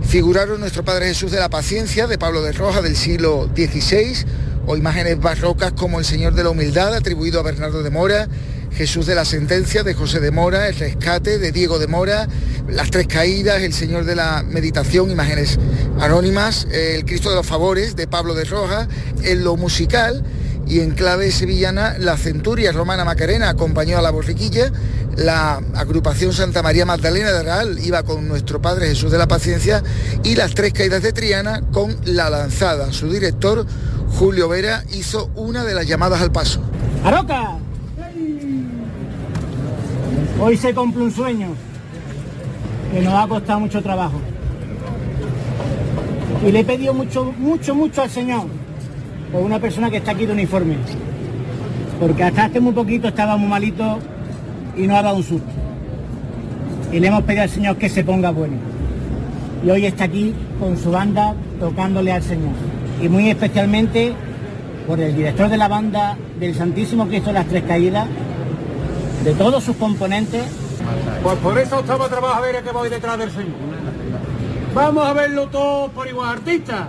figuraron nuestro Padre Jesús de la Paciencia de Pablo de Roja del siglo XVI, o imágenes barrocas como el Señor de la Humildad atribuido a Bernardo de Mora, Jesús de la Sentencia de José de Mora, el Rescate de Diego de Mora, las Tres Caídas, el Señor de la Meditación, imágenes anónimas, el Cristo de los Favores de Pablo de Roja, en lo musical y en clave sevillana la Centuria Romana Macarena acompañó a la borriquilla, la agrupación Santa María Magdalena de Real iba con nuestro Padre Jesús de la Paciencia y las tres caídas de Triana con la lanzada. Su director Julio Vera hizo una de las llamadas al paso. ¡Aroca! Hoy se cumple un sueño que nos ha costado mucho trabajo. Y le he pedido mucho, mucho, mucho al Señor por una persona que está aquí de uniforme. Porque hasta hace muy poquito estaba muy malito y nos ha dado un susto. Y le hemos pedido al Señor que se ponga bueno. y hoy está aquí con su banda tocándole al Señor. Y muy especialmente por el director de la banda del Santísimo Cristo de las Tres Caídas, de todos sus componentes. Pues por eso estamos trabajadores que voy detrás del Señor. Vamos a verlo todo por igual, artista.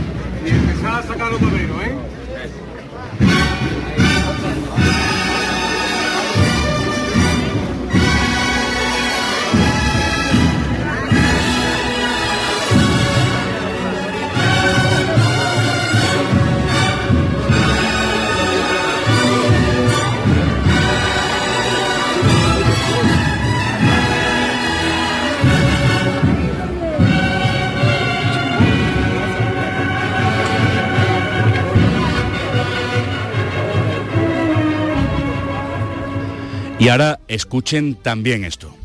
Y empezar a sacar los maderos, ¿eh? Y ahora escuchen también esto.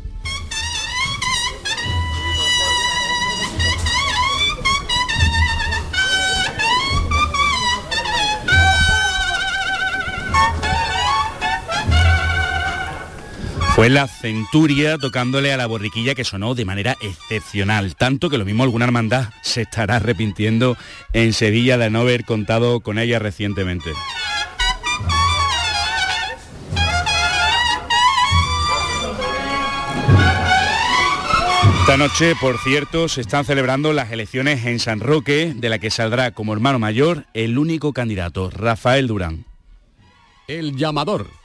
Fue la centuria tocándole a la borriquilla que sonó de manera excepcional, tanto que lo mismo alguna hermandad se estará arrepintiendo en Sevilla de no haber contado con ella recientemente. Esta noche, por cierto, se están celebrando las elecciones en San Roque, de la que saldrá como hermano mayor el único candidato, Rafael Durán. El llamador.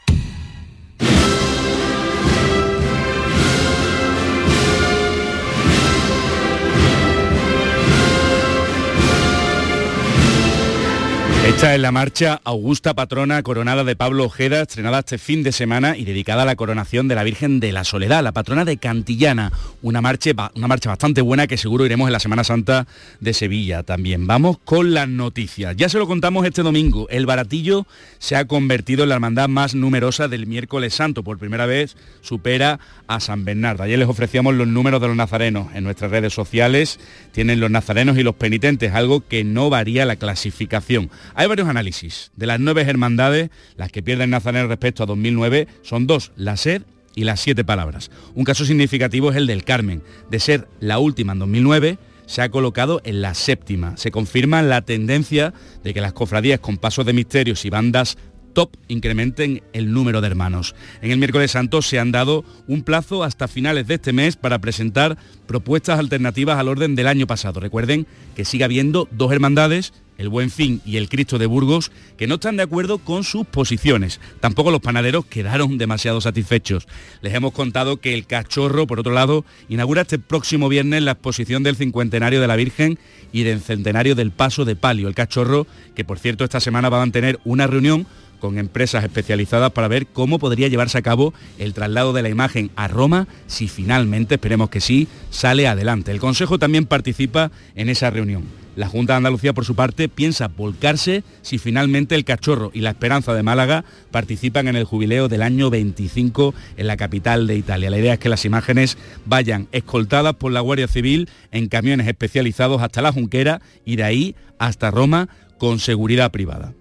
Esta es la marcha Augusta Patrona coronada de Pablo Ojeda, estrenada este fin de semana y dedicada a la coronación de la Virgen de la Soledad, la patrona de Cantillana. Una marcha, una marcha bastante buena que seguro iremos en la Semana Santa de Sevilla también. Vamos con las noticias. Ya se lo contamos este domingo. El Baratillo se ha convertido en la hermandad más numerosa del miércoles santo. Por primera vez supera a San Bernardo. Ayer les ofrecíamos los números de los nazarenos en nuestras redes sociales. Tienen los nazarenos y los penitentes, algo que no varía la clasificación. Hay varios análisis. De las nueve hermandades, las que pierden Nazareno respecto a 2009 son dos, la sed y las siete palabras. Un caso significativo es el del Carmen. De ser la última en 2009, se ha colocado en la séptima. Se confirma la tendencia de que las cofradías con pasos de misterios y bandas top incrementen el número de hermanos. En el miércoles santo se han dado un plazo hasta finales de este mes para presentar propuestas alternativas al orden del año pasado. Recuerden que sigue habiendo dos hermandades el Buen Fin y el Cristo de Burgos, que no están de acuerdo con sus posiciones. Tampoco los panaderos quedaron demasiado satisfechos. Les hemos contado que el Cachorro, por otro lado, inaugura este próximo viernes la exposición del cincuentenario de la Virgen y del centenario del Paso de Palio. El Cachorro, que por cierto esta semana va a mantener una reunión con empresas especializadas para ver cómo podría llevarse a cabo el traslado de la imagen a Roma si finalmente, esperemos que sí, sale adelante. El Consejo también participa en esa reunión. La Junta de Andalucía, por su parte, piensa volcarse si finalmente el Cachorro y la Esperanza de Málaga participan en el jubileo del año 25 en la capital de Italia. La idea es que las imágenes vayan escoltadas por la Guardia Civil en camiones especializados hasta la Junquera y de ahí hasta Roma con seguridad privada.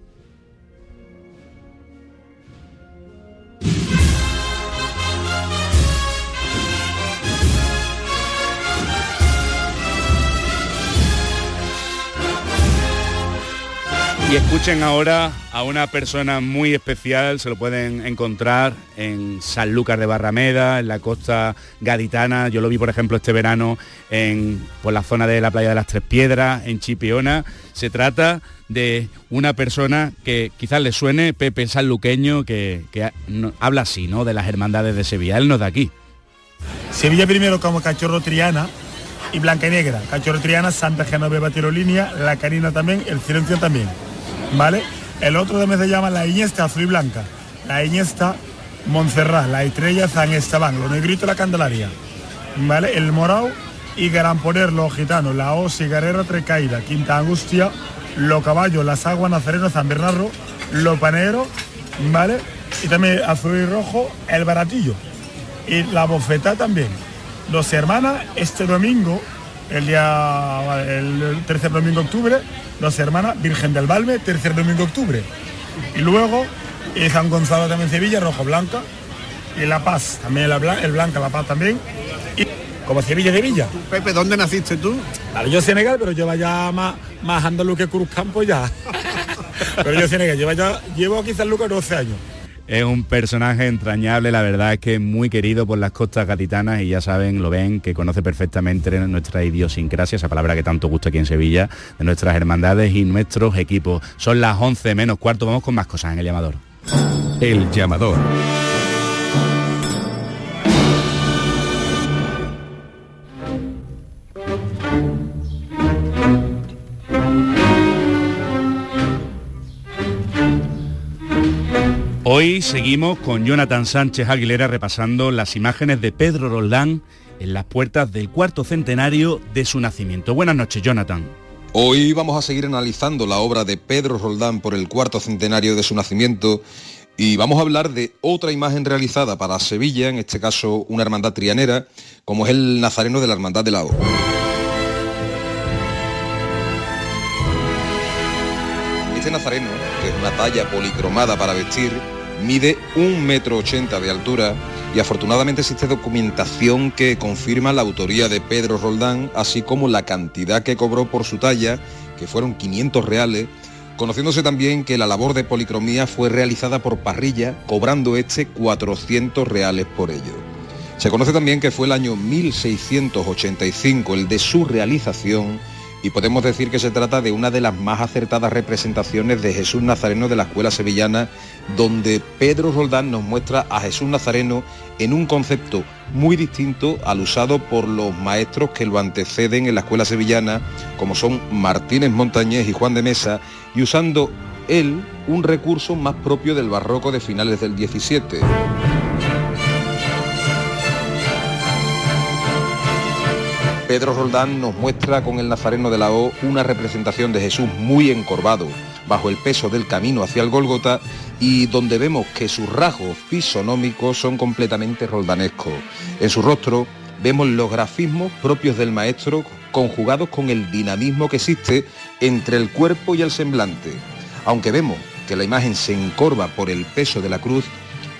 Y escuchen ahora a una persona muy especial, se lo pueden encontrar en Sanlúcar de Barrameda, en la costa gaditana. Yo lo vi, por ejemplo, este verano en, por la zona de la playa de las Tres Piedras, en Chipiona. Se trata de una persona que quizás le suene, Pepe Sanluqueño, que, habla así, ¿no? De las hermandades de Sevilla. Él no de aquí. Sevilla primero como Cachorro Triana y Blanca y Negra. Cachorro Triana, Santa Genoveva Tirolínea, La Canina también, El Silencio también. ¿Vale? El otro también se llama la Iñesta azul y blanca, la Iñesta Montserrat, la estrella San Esteban, los negritos la Candelaria, ¿vale? El morado y Gran Poner, los gitanos, la O, Cigarrera, Trecaída, Quinta Angustia, los caballos, las aguas, Nazareno, San Bernardo, los paneros, ¿vale? Y también azul y rojo, el baratillo. Y la bofeta también. Dos hermanas, este domingo, el día, el tercer domingo de octubre, dos hermanas, Virgen del Valme, tercer domingo de octubre. Y luego, y San Gonzalo también Sevilla, rojo blanca. Y La Paz, también la el blanca, La Paz también. Y como Sevilla, Sevilla. Pepe, ¿dónde naciste tú? Yo Senegal, pero lleva ya más, más andaluz que Cruz Campo ya. pero yo Senegal, lleva ya, llevo quizás Lucas 12 años. Es un personaje entrañable, la verdad es que es muy querido por las costas gaditanas y ya saben, lo ven, que conoce perfectamente nuestra idiosincrasia, esa palabra que tanto gusta aquí en Sevilla, de nuestras hermandades y nuestros equipos. Son las 11 menos cuarto, vamos con más cosas en el llamador. El llamador. Hoy seguimos con Jonathan Sánchez Aguilera repasando las imágenes de Pedro Roldán en las puertas del cuarto centenario de su nacimiento. Buenas noches, Jonathan. Hoy vamos a seguir analizando la obra de Pedro Roldán por el cuarto centenario de su nacimiento y vamos a hablar de otra imagen realizada para Sevilla, en este caso una hermandad trianera, como es el Nazareno de la Hermandad de la O. Este Nazareno, que es una talla policromada para vestir, mide un metro ochenta de altura y afortunadamente existe documentación que confirma la autoría de Pedro Roldán, así como la cantidad que cobró por su talla, que fueron 500 reales, conociéndose también que la labor de policromía fue realizada por Parrilla, cobrando este 400 reales por ello. Se conoce también que fue el año 1685 el de su realización y podemos decir que se trata de una de las más acertadas representaciones de Jesús Nazareno de la escuela sevillana, donde Pedro Roldán nos muestra a Jesús Nazareno en un concepto muy distinto al usado por los maestros que lo anteceden en la escuela sevillana, como son Martínez Montañés y Juan de Mesa, y usando él un recurso más propio del barroco de finales del 17. Pedro Roldán nos muestra con el Nazareno de la O una representación de Jesús muy encorvado, bajo el peso del camino hacia el Gólgota y donde vemos que sus rasgos fisonómicos son completamente roldanescos. En su rostro vemos los grafismos propios del maestro conjugados con el dinamismo que existe entre el cuerpo y el semblante. Aunque vemos que la imagen se encorva por el peso de la cruz,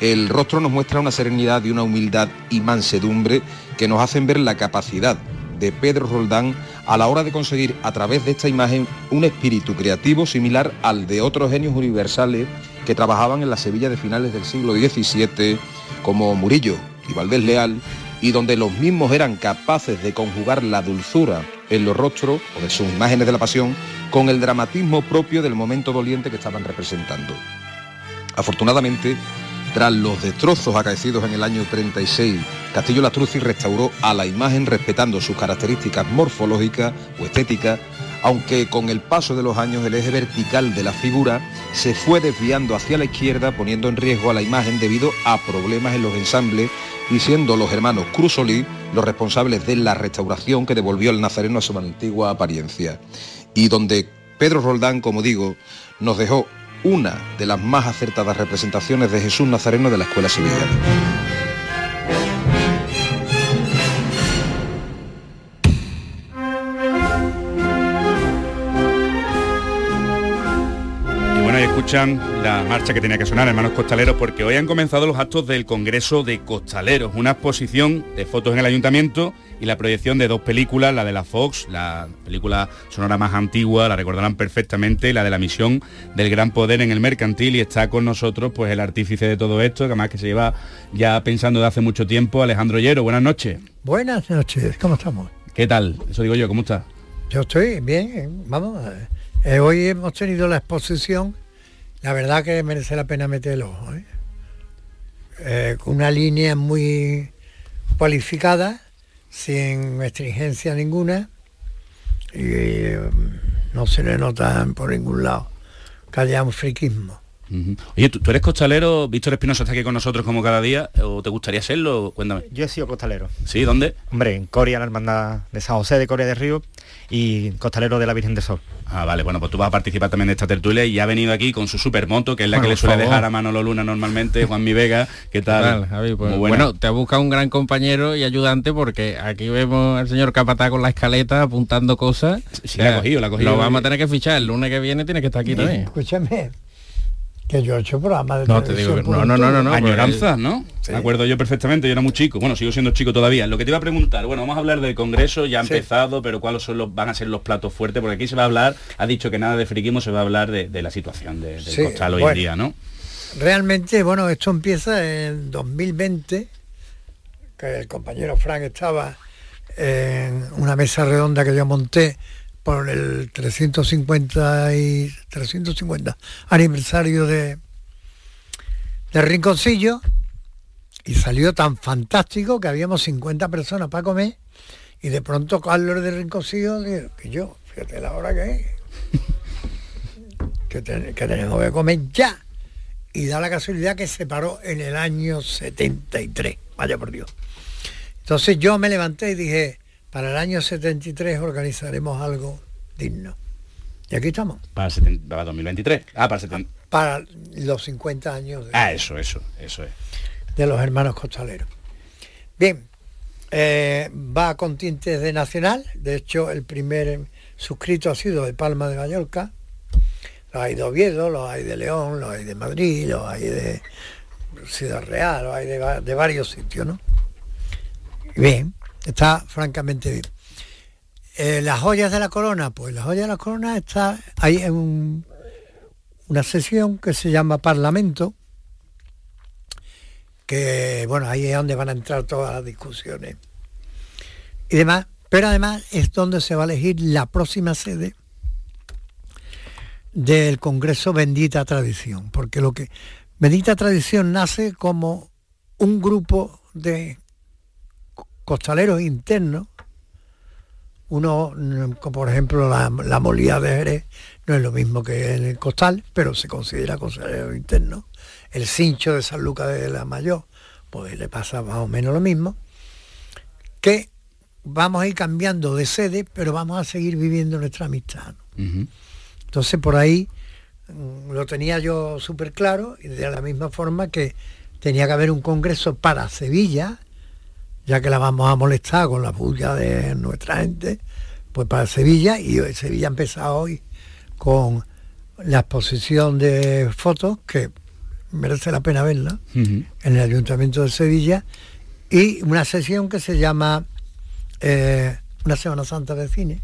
el rostro nos muestra una serenidad y una humildad y mansedumbre que nos hacen ver la capacidad de Pedro Roldán a la hora de conseguir a través de esta imagen un espíritu creativo similar al de otros genios universales que trabajaban en la Sevilla de finales del siglo XVII, como Murillo y Valdés Leal, y donde los mismos eran capaces de conjugar la dulzura en los rostros o de sus imágenes de la pasión con el dramatismo propio del momento doliente que estaban representando. Afortunadamente, tras los destrozos acaecidos en el año 36, Castillo Lastruzzi restauró a la imagen respetando sus características morfológicas o estéticas, aunque con el paso de los años el eje vertical de la figura se fue desviando hacia la izquierda, poniendo en riesgo a la imagen debido a problemas en los ensambles y siendo los hermanos Crusolí los responsables de la restauración que devolvió al nazareno a su antigua apariencia. Y donde Pedro Roldán, como digo, nos dejó una de las más acertadas representaciones de Jesús Nazareno de la escuela sevillana. Y bueno, y escuchan la marcha que tenía que sonar, hermanos costaleros, porque hoy han comenzado los actos del Congreso de Costaleros, una exposición de fotos en el ayuntamiento y la proyección de dos películas, la de la Fox, la película sonora más antigua, la recordarán perfectamente, la de la misión del gran poder en el mercantil, y está con nosotros pues el artífice de todo esto, que además que se lleva ya pensando de hace mucho tiempo, Alejandro Llero, buenas noches. Buenas noches, ¿cómo estamos? ¿Qué tal? Eso digo yo, ¿cómo estás? Yo estoy bien, eh, vamos. eh, hoy hemos tenido la exposición, la verdad que merece la pena meter el ojo. ¿eh? Eh, con una línea muy cualificada, sin estringencia ninguna, y eh, no se le nota por ningún lado que haya un friquismo. Oye, ¿tú, tú eres costalero, Víctor Espinosa está aquí con nosotros como cada día, o te gustaría serlo? Cuéntame. Yo he sido costalero. ¿Sí? ¿Dónde? Hombre, en Coria, la hermandad de San José de Coria del Río y costalero de la Virgen del Sol. Ah, vale, bueno, pues tú vas a participar también de esta tertulia y ha venido aquí con su supermoto, que es la que le suele favor. dejar a Manolo Luna normalmente, Juan Mi Vega. ¿Qué tal? Tal, Javi, pues, bueno, te ha buscado un gran compañero y ayudante porque aquí vemos al señor Capatá con la escaleta apuntando cosas. Sí, la ha cogido, la ha cogido. Lo vamos a tener que fichar. El lunes que viene tiene que estar aquí también. Escúchame, que yo he hecho programas de No, te digo no, no, no, no, no, Añoranzas, ¿no? Me acuerdo yo perfectamente, yo era muy chico, bueno, sigo siendo chico todavía. Lo que te iba a preguntar, bueno, vamos a hablar del Congreso, ya ha Sí. empezado, pero ¿cuáles son los, van a ser los platos fuertes? Porque aquí se va a hablar, ha dicho que nada de friquismo, se va a hablar de, de la situación de- del Sí, costal hoy bueno. en día, ¿no? Realmente, bueno, esto empieza en 2020, que el compañero Frank estaba en una mesa redonda que yo monté por el 350 y 350 aniversario de de Rinconcillo y salió tan fantástico que habíamos 50 personas para comer y de pronto Carlos de Rinconcillo dijo que yo, fíjate la hora que es, que, ten- que tenemos que comer ya y da la casualidad que se paró en el año 73, vaya por Dios. Entonces yo me levanté y dije, para el año 73 organizaremos algo digno. Y aquí estamos, Para, seten- para 2023. Ah, para 70. para los 50 años de, Ah, eso, eso, eso es. de los hermanos costaleros. Bien, eh, va con tintes de Nacional, de hecho el primer suscrito ha sido de Palma de Mallorca, los hay de Oviedo, los hay de León, los hay de Madrid, los hay de Ciudad Real, los hay de, de varios sitios, ¿no? Bien, está francamente bien. Eh, las joyas de la corona, pues las joyas de la corona está hay una sesión que se llama Parlamento, que bueno, ahí es donde van a entrar todas las discusiones y demás, pero además es donde se va a elegir la próxima sede del Congreso Bendita Tradición, porque lo que Bendita Tradición nace como un grupo de costaleros internos, uno, mm, como por ejemplo la, la molía de Jerez, no es lo mismo que el costal, pero se considera costalero interno. El cincho de San Lucas de la Mayor, pues le pasa más o menos lo mismo. Que vamos a ir cambiando de sede, pero vamos a seguir viviendo nuestra amistad. ¿no? Entonces por ahí mm, lo tenía yo súper claro y de la misma forma que tenía que haber un congreso para Sevilla, ya que la vamos a molestar con la bulla de nuestra gente, pues para Sevilla y hoy Sevilla ha empezado hoy con la exposición de fotos que merece la pena verla en el Ayuntamiento de Sevilla y una sesión que se llama eh, una Semana Santa de Cine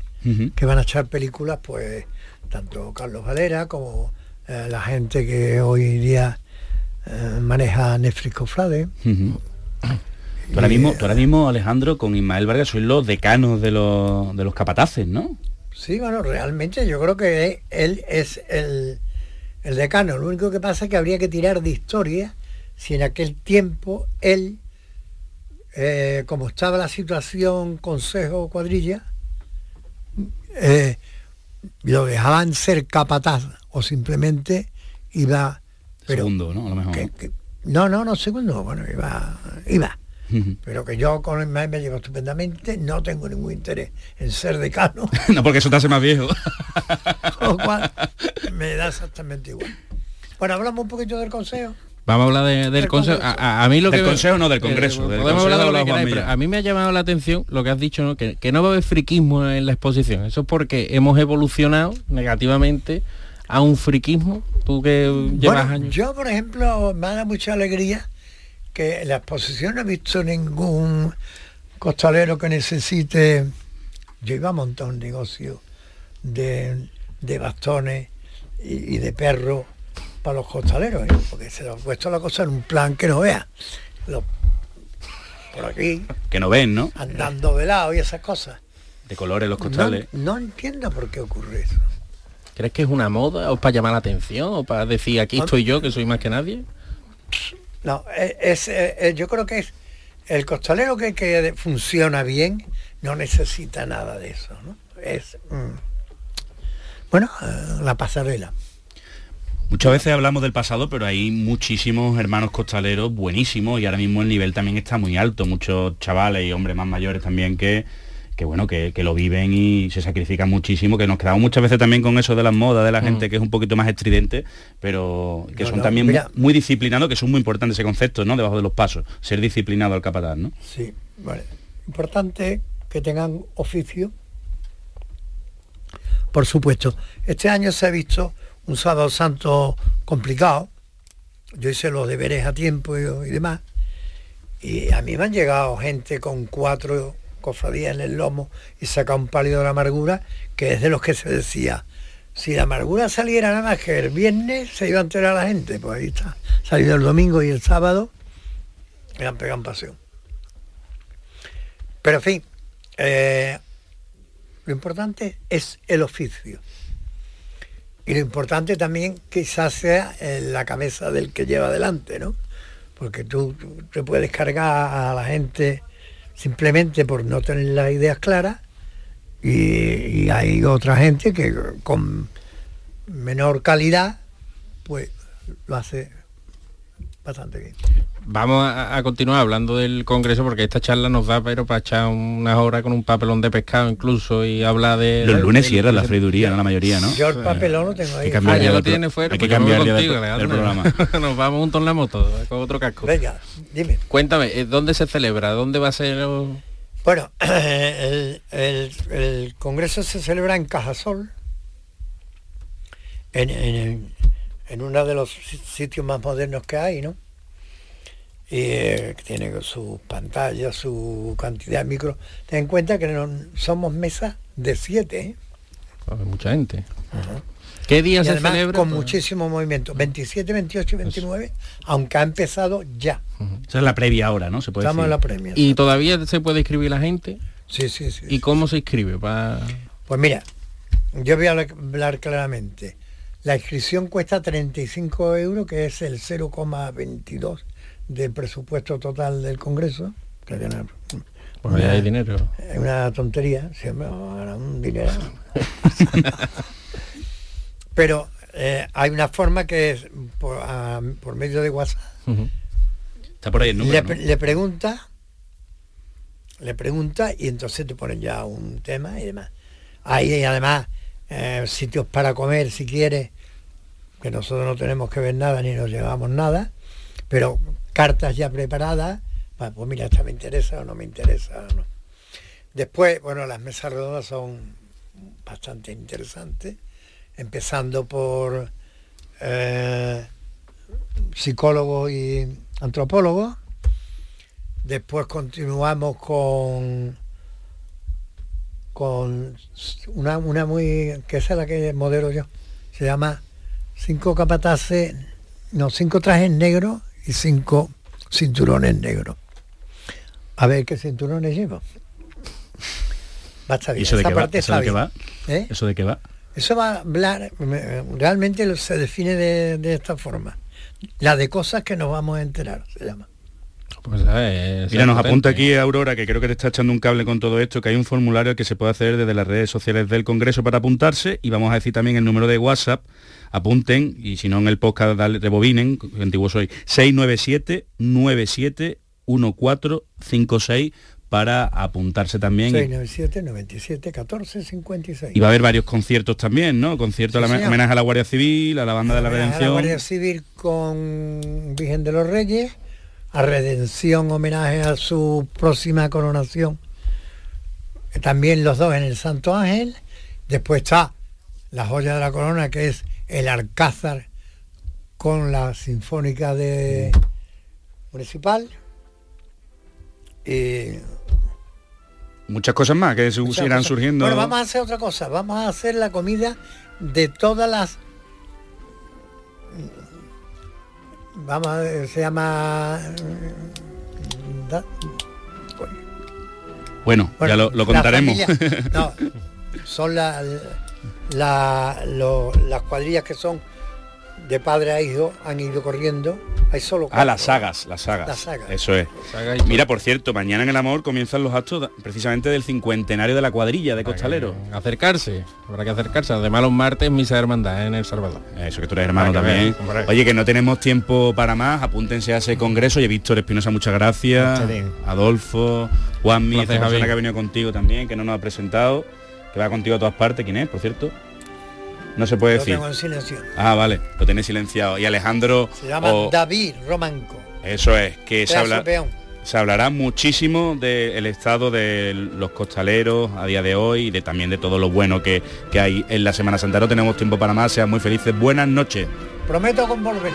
que van a echar películas pues tanto Carlos Valera como eh, la gente que hoy día eh, maneja Netflix Cofrade Ujú. Tú ahora mismo, tú ahora mismo, Alejandro, con Ismael Vargas sois los decanos de los, de los capataces, ¿no? Sí, bueno, realmente yo creo que él es el, el decano. Lo único que pasa es que habría que tirar de historia si en aquel tiempo él, eh, como estaba la situación consejo cuadrilla, eh, lo dejaban ser capataz o simplemente iba... Pero, Segundo, ¿no? A lo mejor. que- que- no, no, no, segundo, bueno, iba, iba. Pero que yo con el me llevo estupendamente, no tengo ningún interés en ser decano. no, porque eso te hace más viejo. Con lo cual, me da exactamente igual. Bueno, hablamos un poquito del consejo. Vamos a hablar de- del Del consejo. Congreso. A, mí lo Del que Consejo, no, del Congreso. Del podemos Consejo hablar de lo que queráis, pero a mí me ha llamado la atención lo que has dicho, ¿no? que, que no va a haber friquismo en la exposición. Eso es porque hemos evolucionado negativamente a un friquismo. Tú que llevas Bueno, años. yo, por ejemplo, me da mucha alegría que en la exposición no he visto ningún costalero que necesite. Yo iba a montar un negocio de, de bastones y, y de perros para los costaleros, ¿eh? porque se lo ha puesto la cosa en un plan que no vea. Los- por aquí, Que no ven, ¿no? andando de lado y esas cosas. De colores los No, costales. no entiendo por qué ocurre eso. ¿Crees que es una moda o para llamar la atención o para decir aquí estoy yo que soy más que nadie? No, eh, es, eh, eh, yo creo que es el costalero que, funciona bien no necesita nada de eso. Es mm, bueno eh, la pasarela. Muchas veces hablamos del pasado, pero hay muchísimos hermanos costaleros buenísimos y ahora mismo el nivel también está muy alto. Muchos chavales y hombres más mayores también que, que bueno, que, que lo viven y se sacrifican muchísimo, que nos quedamos muchas veces también con eso de las modas, de la gente que es un poquito más estridente, pero que No, son no, también mira. muy disciplinados, que es muy importante ese concepto, ¿no? Debajo de los pasos, ser disciplinado al capataz, ¿no? Sí, vale. Importante que tengan oficio. Por supuesto, este año se ha visto un sábado santo complicado. Yo hice los deberes a tiempo y, y demás. Y a mí me han llegado gente con cuatro cofradías en el lomo y saca un pálido de la amargura, que es de los que se decía, si la amargura saliera nada más que el viernes, se iba a enterar la gente. Pues ahí está. Salido el domingo y el sábado, me han pegado en pasión. Pero en fin, eh, lo importante es el oficio. Y lo importante también quizás sea eh, la cabeza del que lleva adelante, ¿no? Porque tú te puedes cargar a la gente simplemente por no tener las ideas claras y, hay otra gente que con menor calidad pues lo hace bastante bien. Vamos a, a continuar hablando del Congreso porque esta charla nos da pero para echar unas horas con un papelón de pescado incluso y hablar de... Los lunes de- cierra la freiduría, ¿no? La mayoría, ¿no? Yo el papelón lo tengo ahí. Hay que cambiar Ah, ya lo tiene fuera, hay que cambiar Alejandro. programa. Nos vamos juntos en la moto, con otro casco. Venga, dime. Cuéntame, ¿eh, ¿dónde se celebra? ¿Dónde va a ser? el- Bueno, el, el- el Congreso se celebra en Cajasol, en, en, en uno de los si- sitios más modernos que hay, ¿no? Y eh, que tiene sus pantallas, su cantidad de micros. Ten en cuenta que no, somos mesas de siete, ¿eh? Hay mucha gente. ¿Qué día Y se además celebra? con muchísimo movimiento. 27, 28 y 29, aunque ha empezado ya. Esa es la previa ahora, ¿no? Se puede Estamos en la premia. ¿Y todavía se puede inscribir la gente? Sí, sí, sí. ¿Y cómo se inscribe? Pa... Pues mira, yo voy a hablar claramente. La inscripción cuesta 35 euros, que es el 0,22 del presupuesto total del Congreso. que es una, Pues ahí hay dinero. es una tontería, siempre un dinero. Pero eh, hay una forma que es por, a- por medio de WhatsApp. Está por ahí el le, ¿no? le pregunta, le pregunta y entonces te ponen ya un tema y demás. Ahí hay además eh, sitios para comer si quieres, que nosotros no tenemos que ver nada ni nos llevamos nada, pero cartas ya preparadas, pa- pues mira, esta me interesa o no me interesa o no. Después, bueno, las mesas redondas son bastante interesantes, empezando por eh, psicólogos y antropólogos. Después continuamos con con una, una muy que es la que modelo yo. Se llama cinco capataces, no, cinco trajes negros y cinco cinturones negros. A ver qué cinturones llevo. Va a estar ¿Y bien. eso de Esa qué va? parte ¿Eso está de qué bien. va? ¿Eh? ¿Eso de qué va? Eso va a hablar, me- realmente se define de, de esta forma. La de cosas que nos vamos a enterar, se llama. Pues, eh, Mira, nos apunta aquí Aurora, que creo que te está echando un cable con todo esto, que hay un formulario que se puede hacer desde las redes sociales del Congreso para apuntarse y vamos a decir también el número de WhatsApp. Apunten y si no en el podcast dale, rebobinen, antiguo soy, 697 97 1456 para apuntarse también. y- 697 97 14 56. Y va a haber varios conciertos también, ¿no? Conciertos Sí, a homenaje a la Guardia Civil, a la Banda de la A la Redención. Guardia Civil con Virgen de los Reyes, a Redención homenaje a su próxima coronación. También los dos en el Santo Ángel. Después está la joya de la corona que es el Alcázar con la Sinfónica de Municipal. Y Muchas cosas más que se Muchas irán cosas. surgiendo. Bueno, vamos a hacer otra cosa. Vamos a hacer la comida de todas las. Vamos a ver, se llama. da- Bueno, bueno, ya lo, contaremos. familia- no, son la- la- lo- las cuadrillas que son de padre a hijo han ido corriendo. Hay solo Ah, las sagas, las sagas. Las sagas. Eso es. Mira, por cierto, mañana en el amor comienzan los actos precisamente del cincuentenario de la cuadrilla de costaleros. Acercarse, habrá que acercarse. Además los martes misa de hermandad ¿eh? en El Salvador. Eso que tú eres hermano Para también. Oye, que no tenemos tiempo para más, apúntense a ese congreso. Y Víctor Espinosa, muchas gracias. Adolfo, Juanmi, esta persona que ha venido contigo también, que no nos ha presentado, que va contigo a todas partes. ¿Quién es, por cierto? No se puede Lo decir. tengo en silencio. Ah, vale, lo tenéis silenciado. Y Alejandro, Se llama o- David Romanco. eso es, que se habla, se hablará muchísimo del estado de los costaleros a día de hoy y de también de todo lo bueno que, que hay en la Semana Santa. No tenemos tiempo para más, sean muy felices. Buenas noches. Prometo con volver.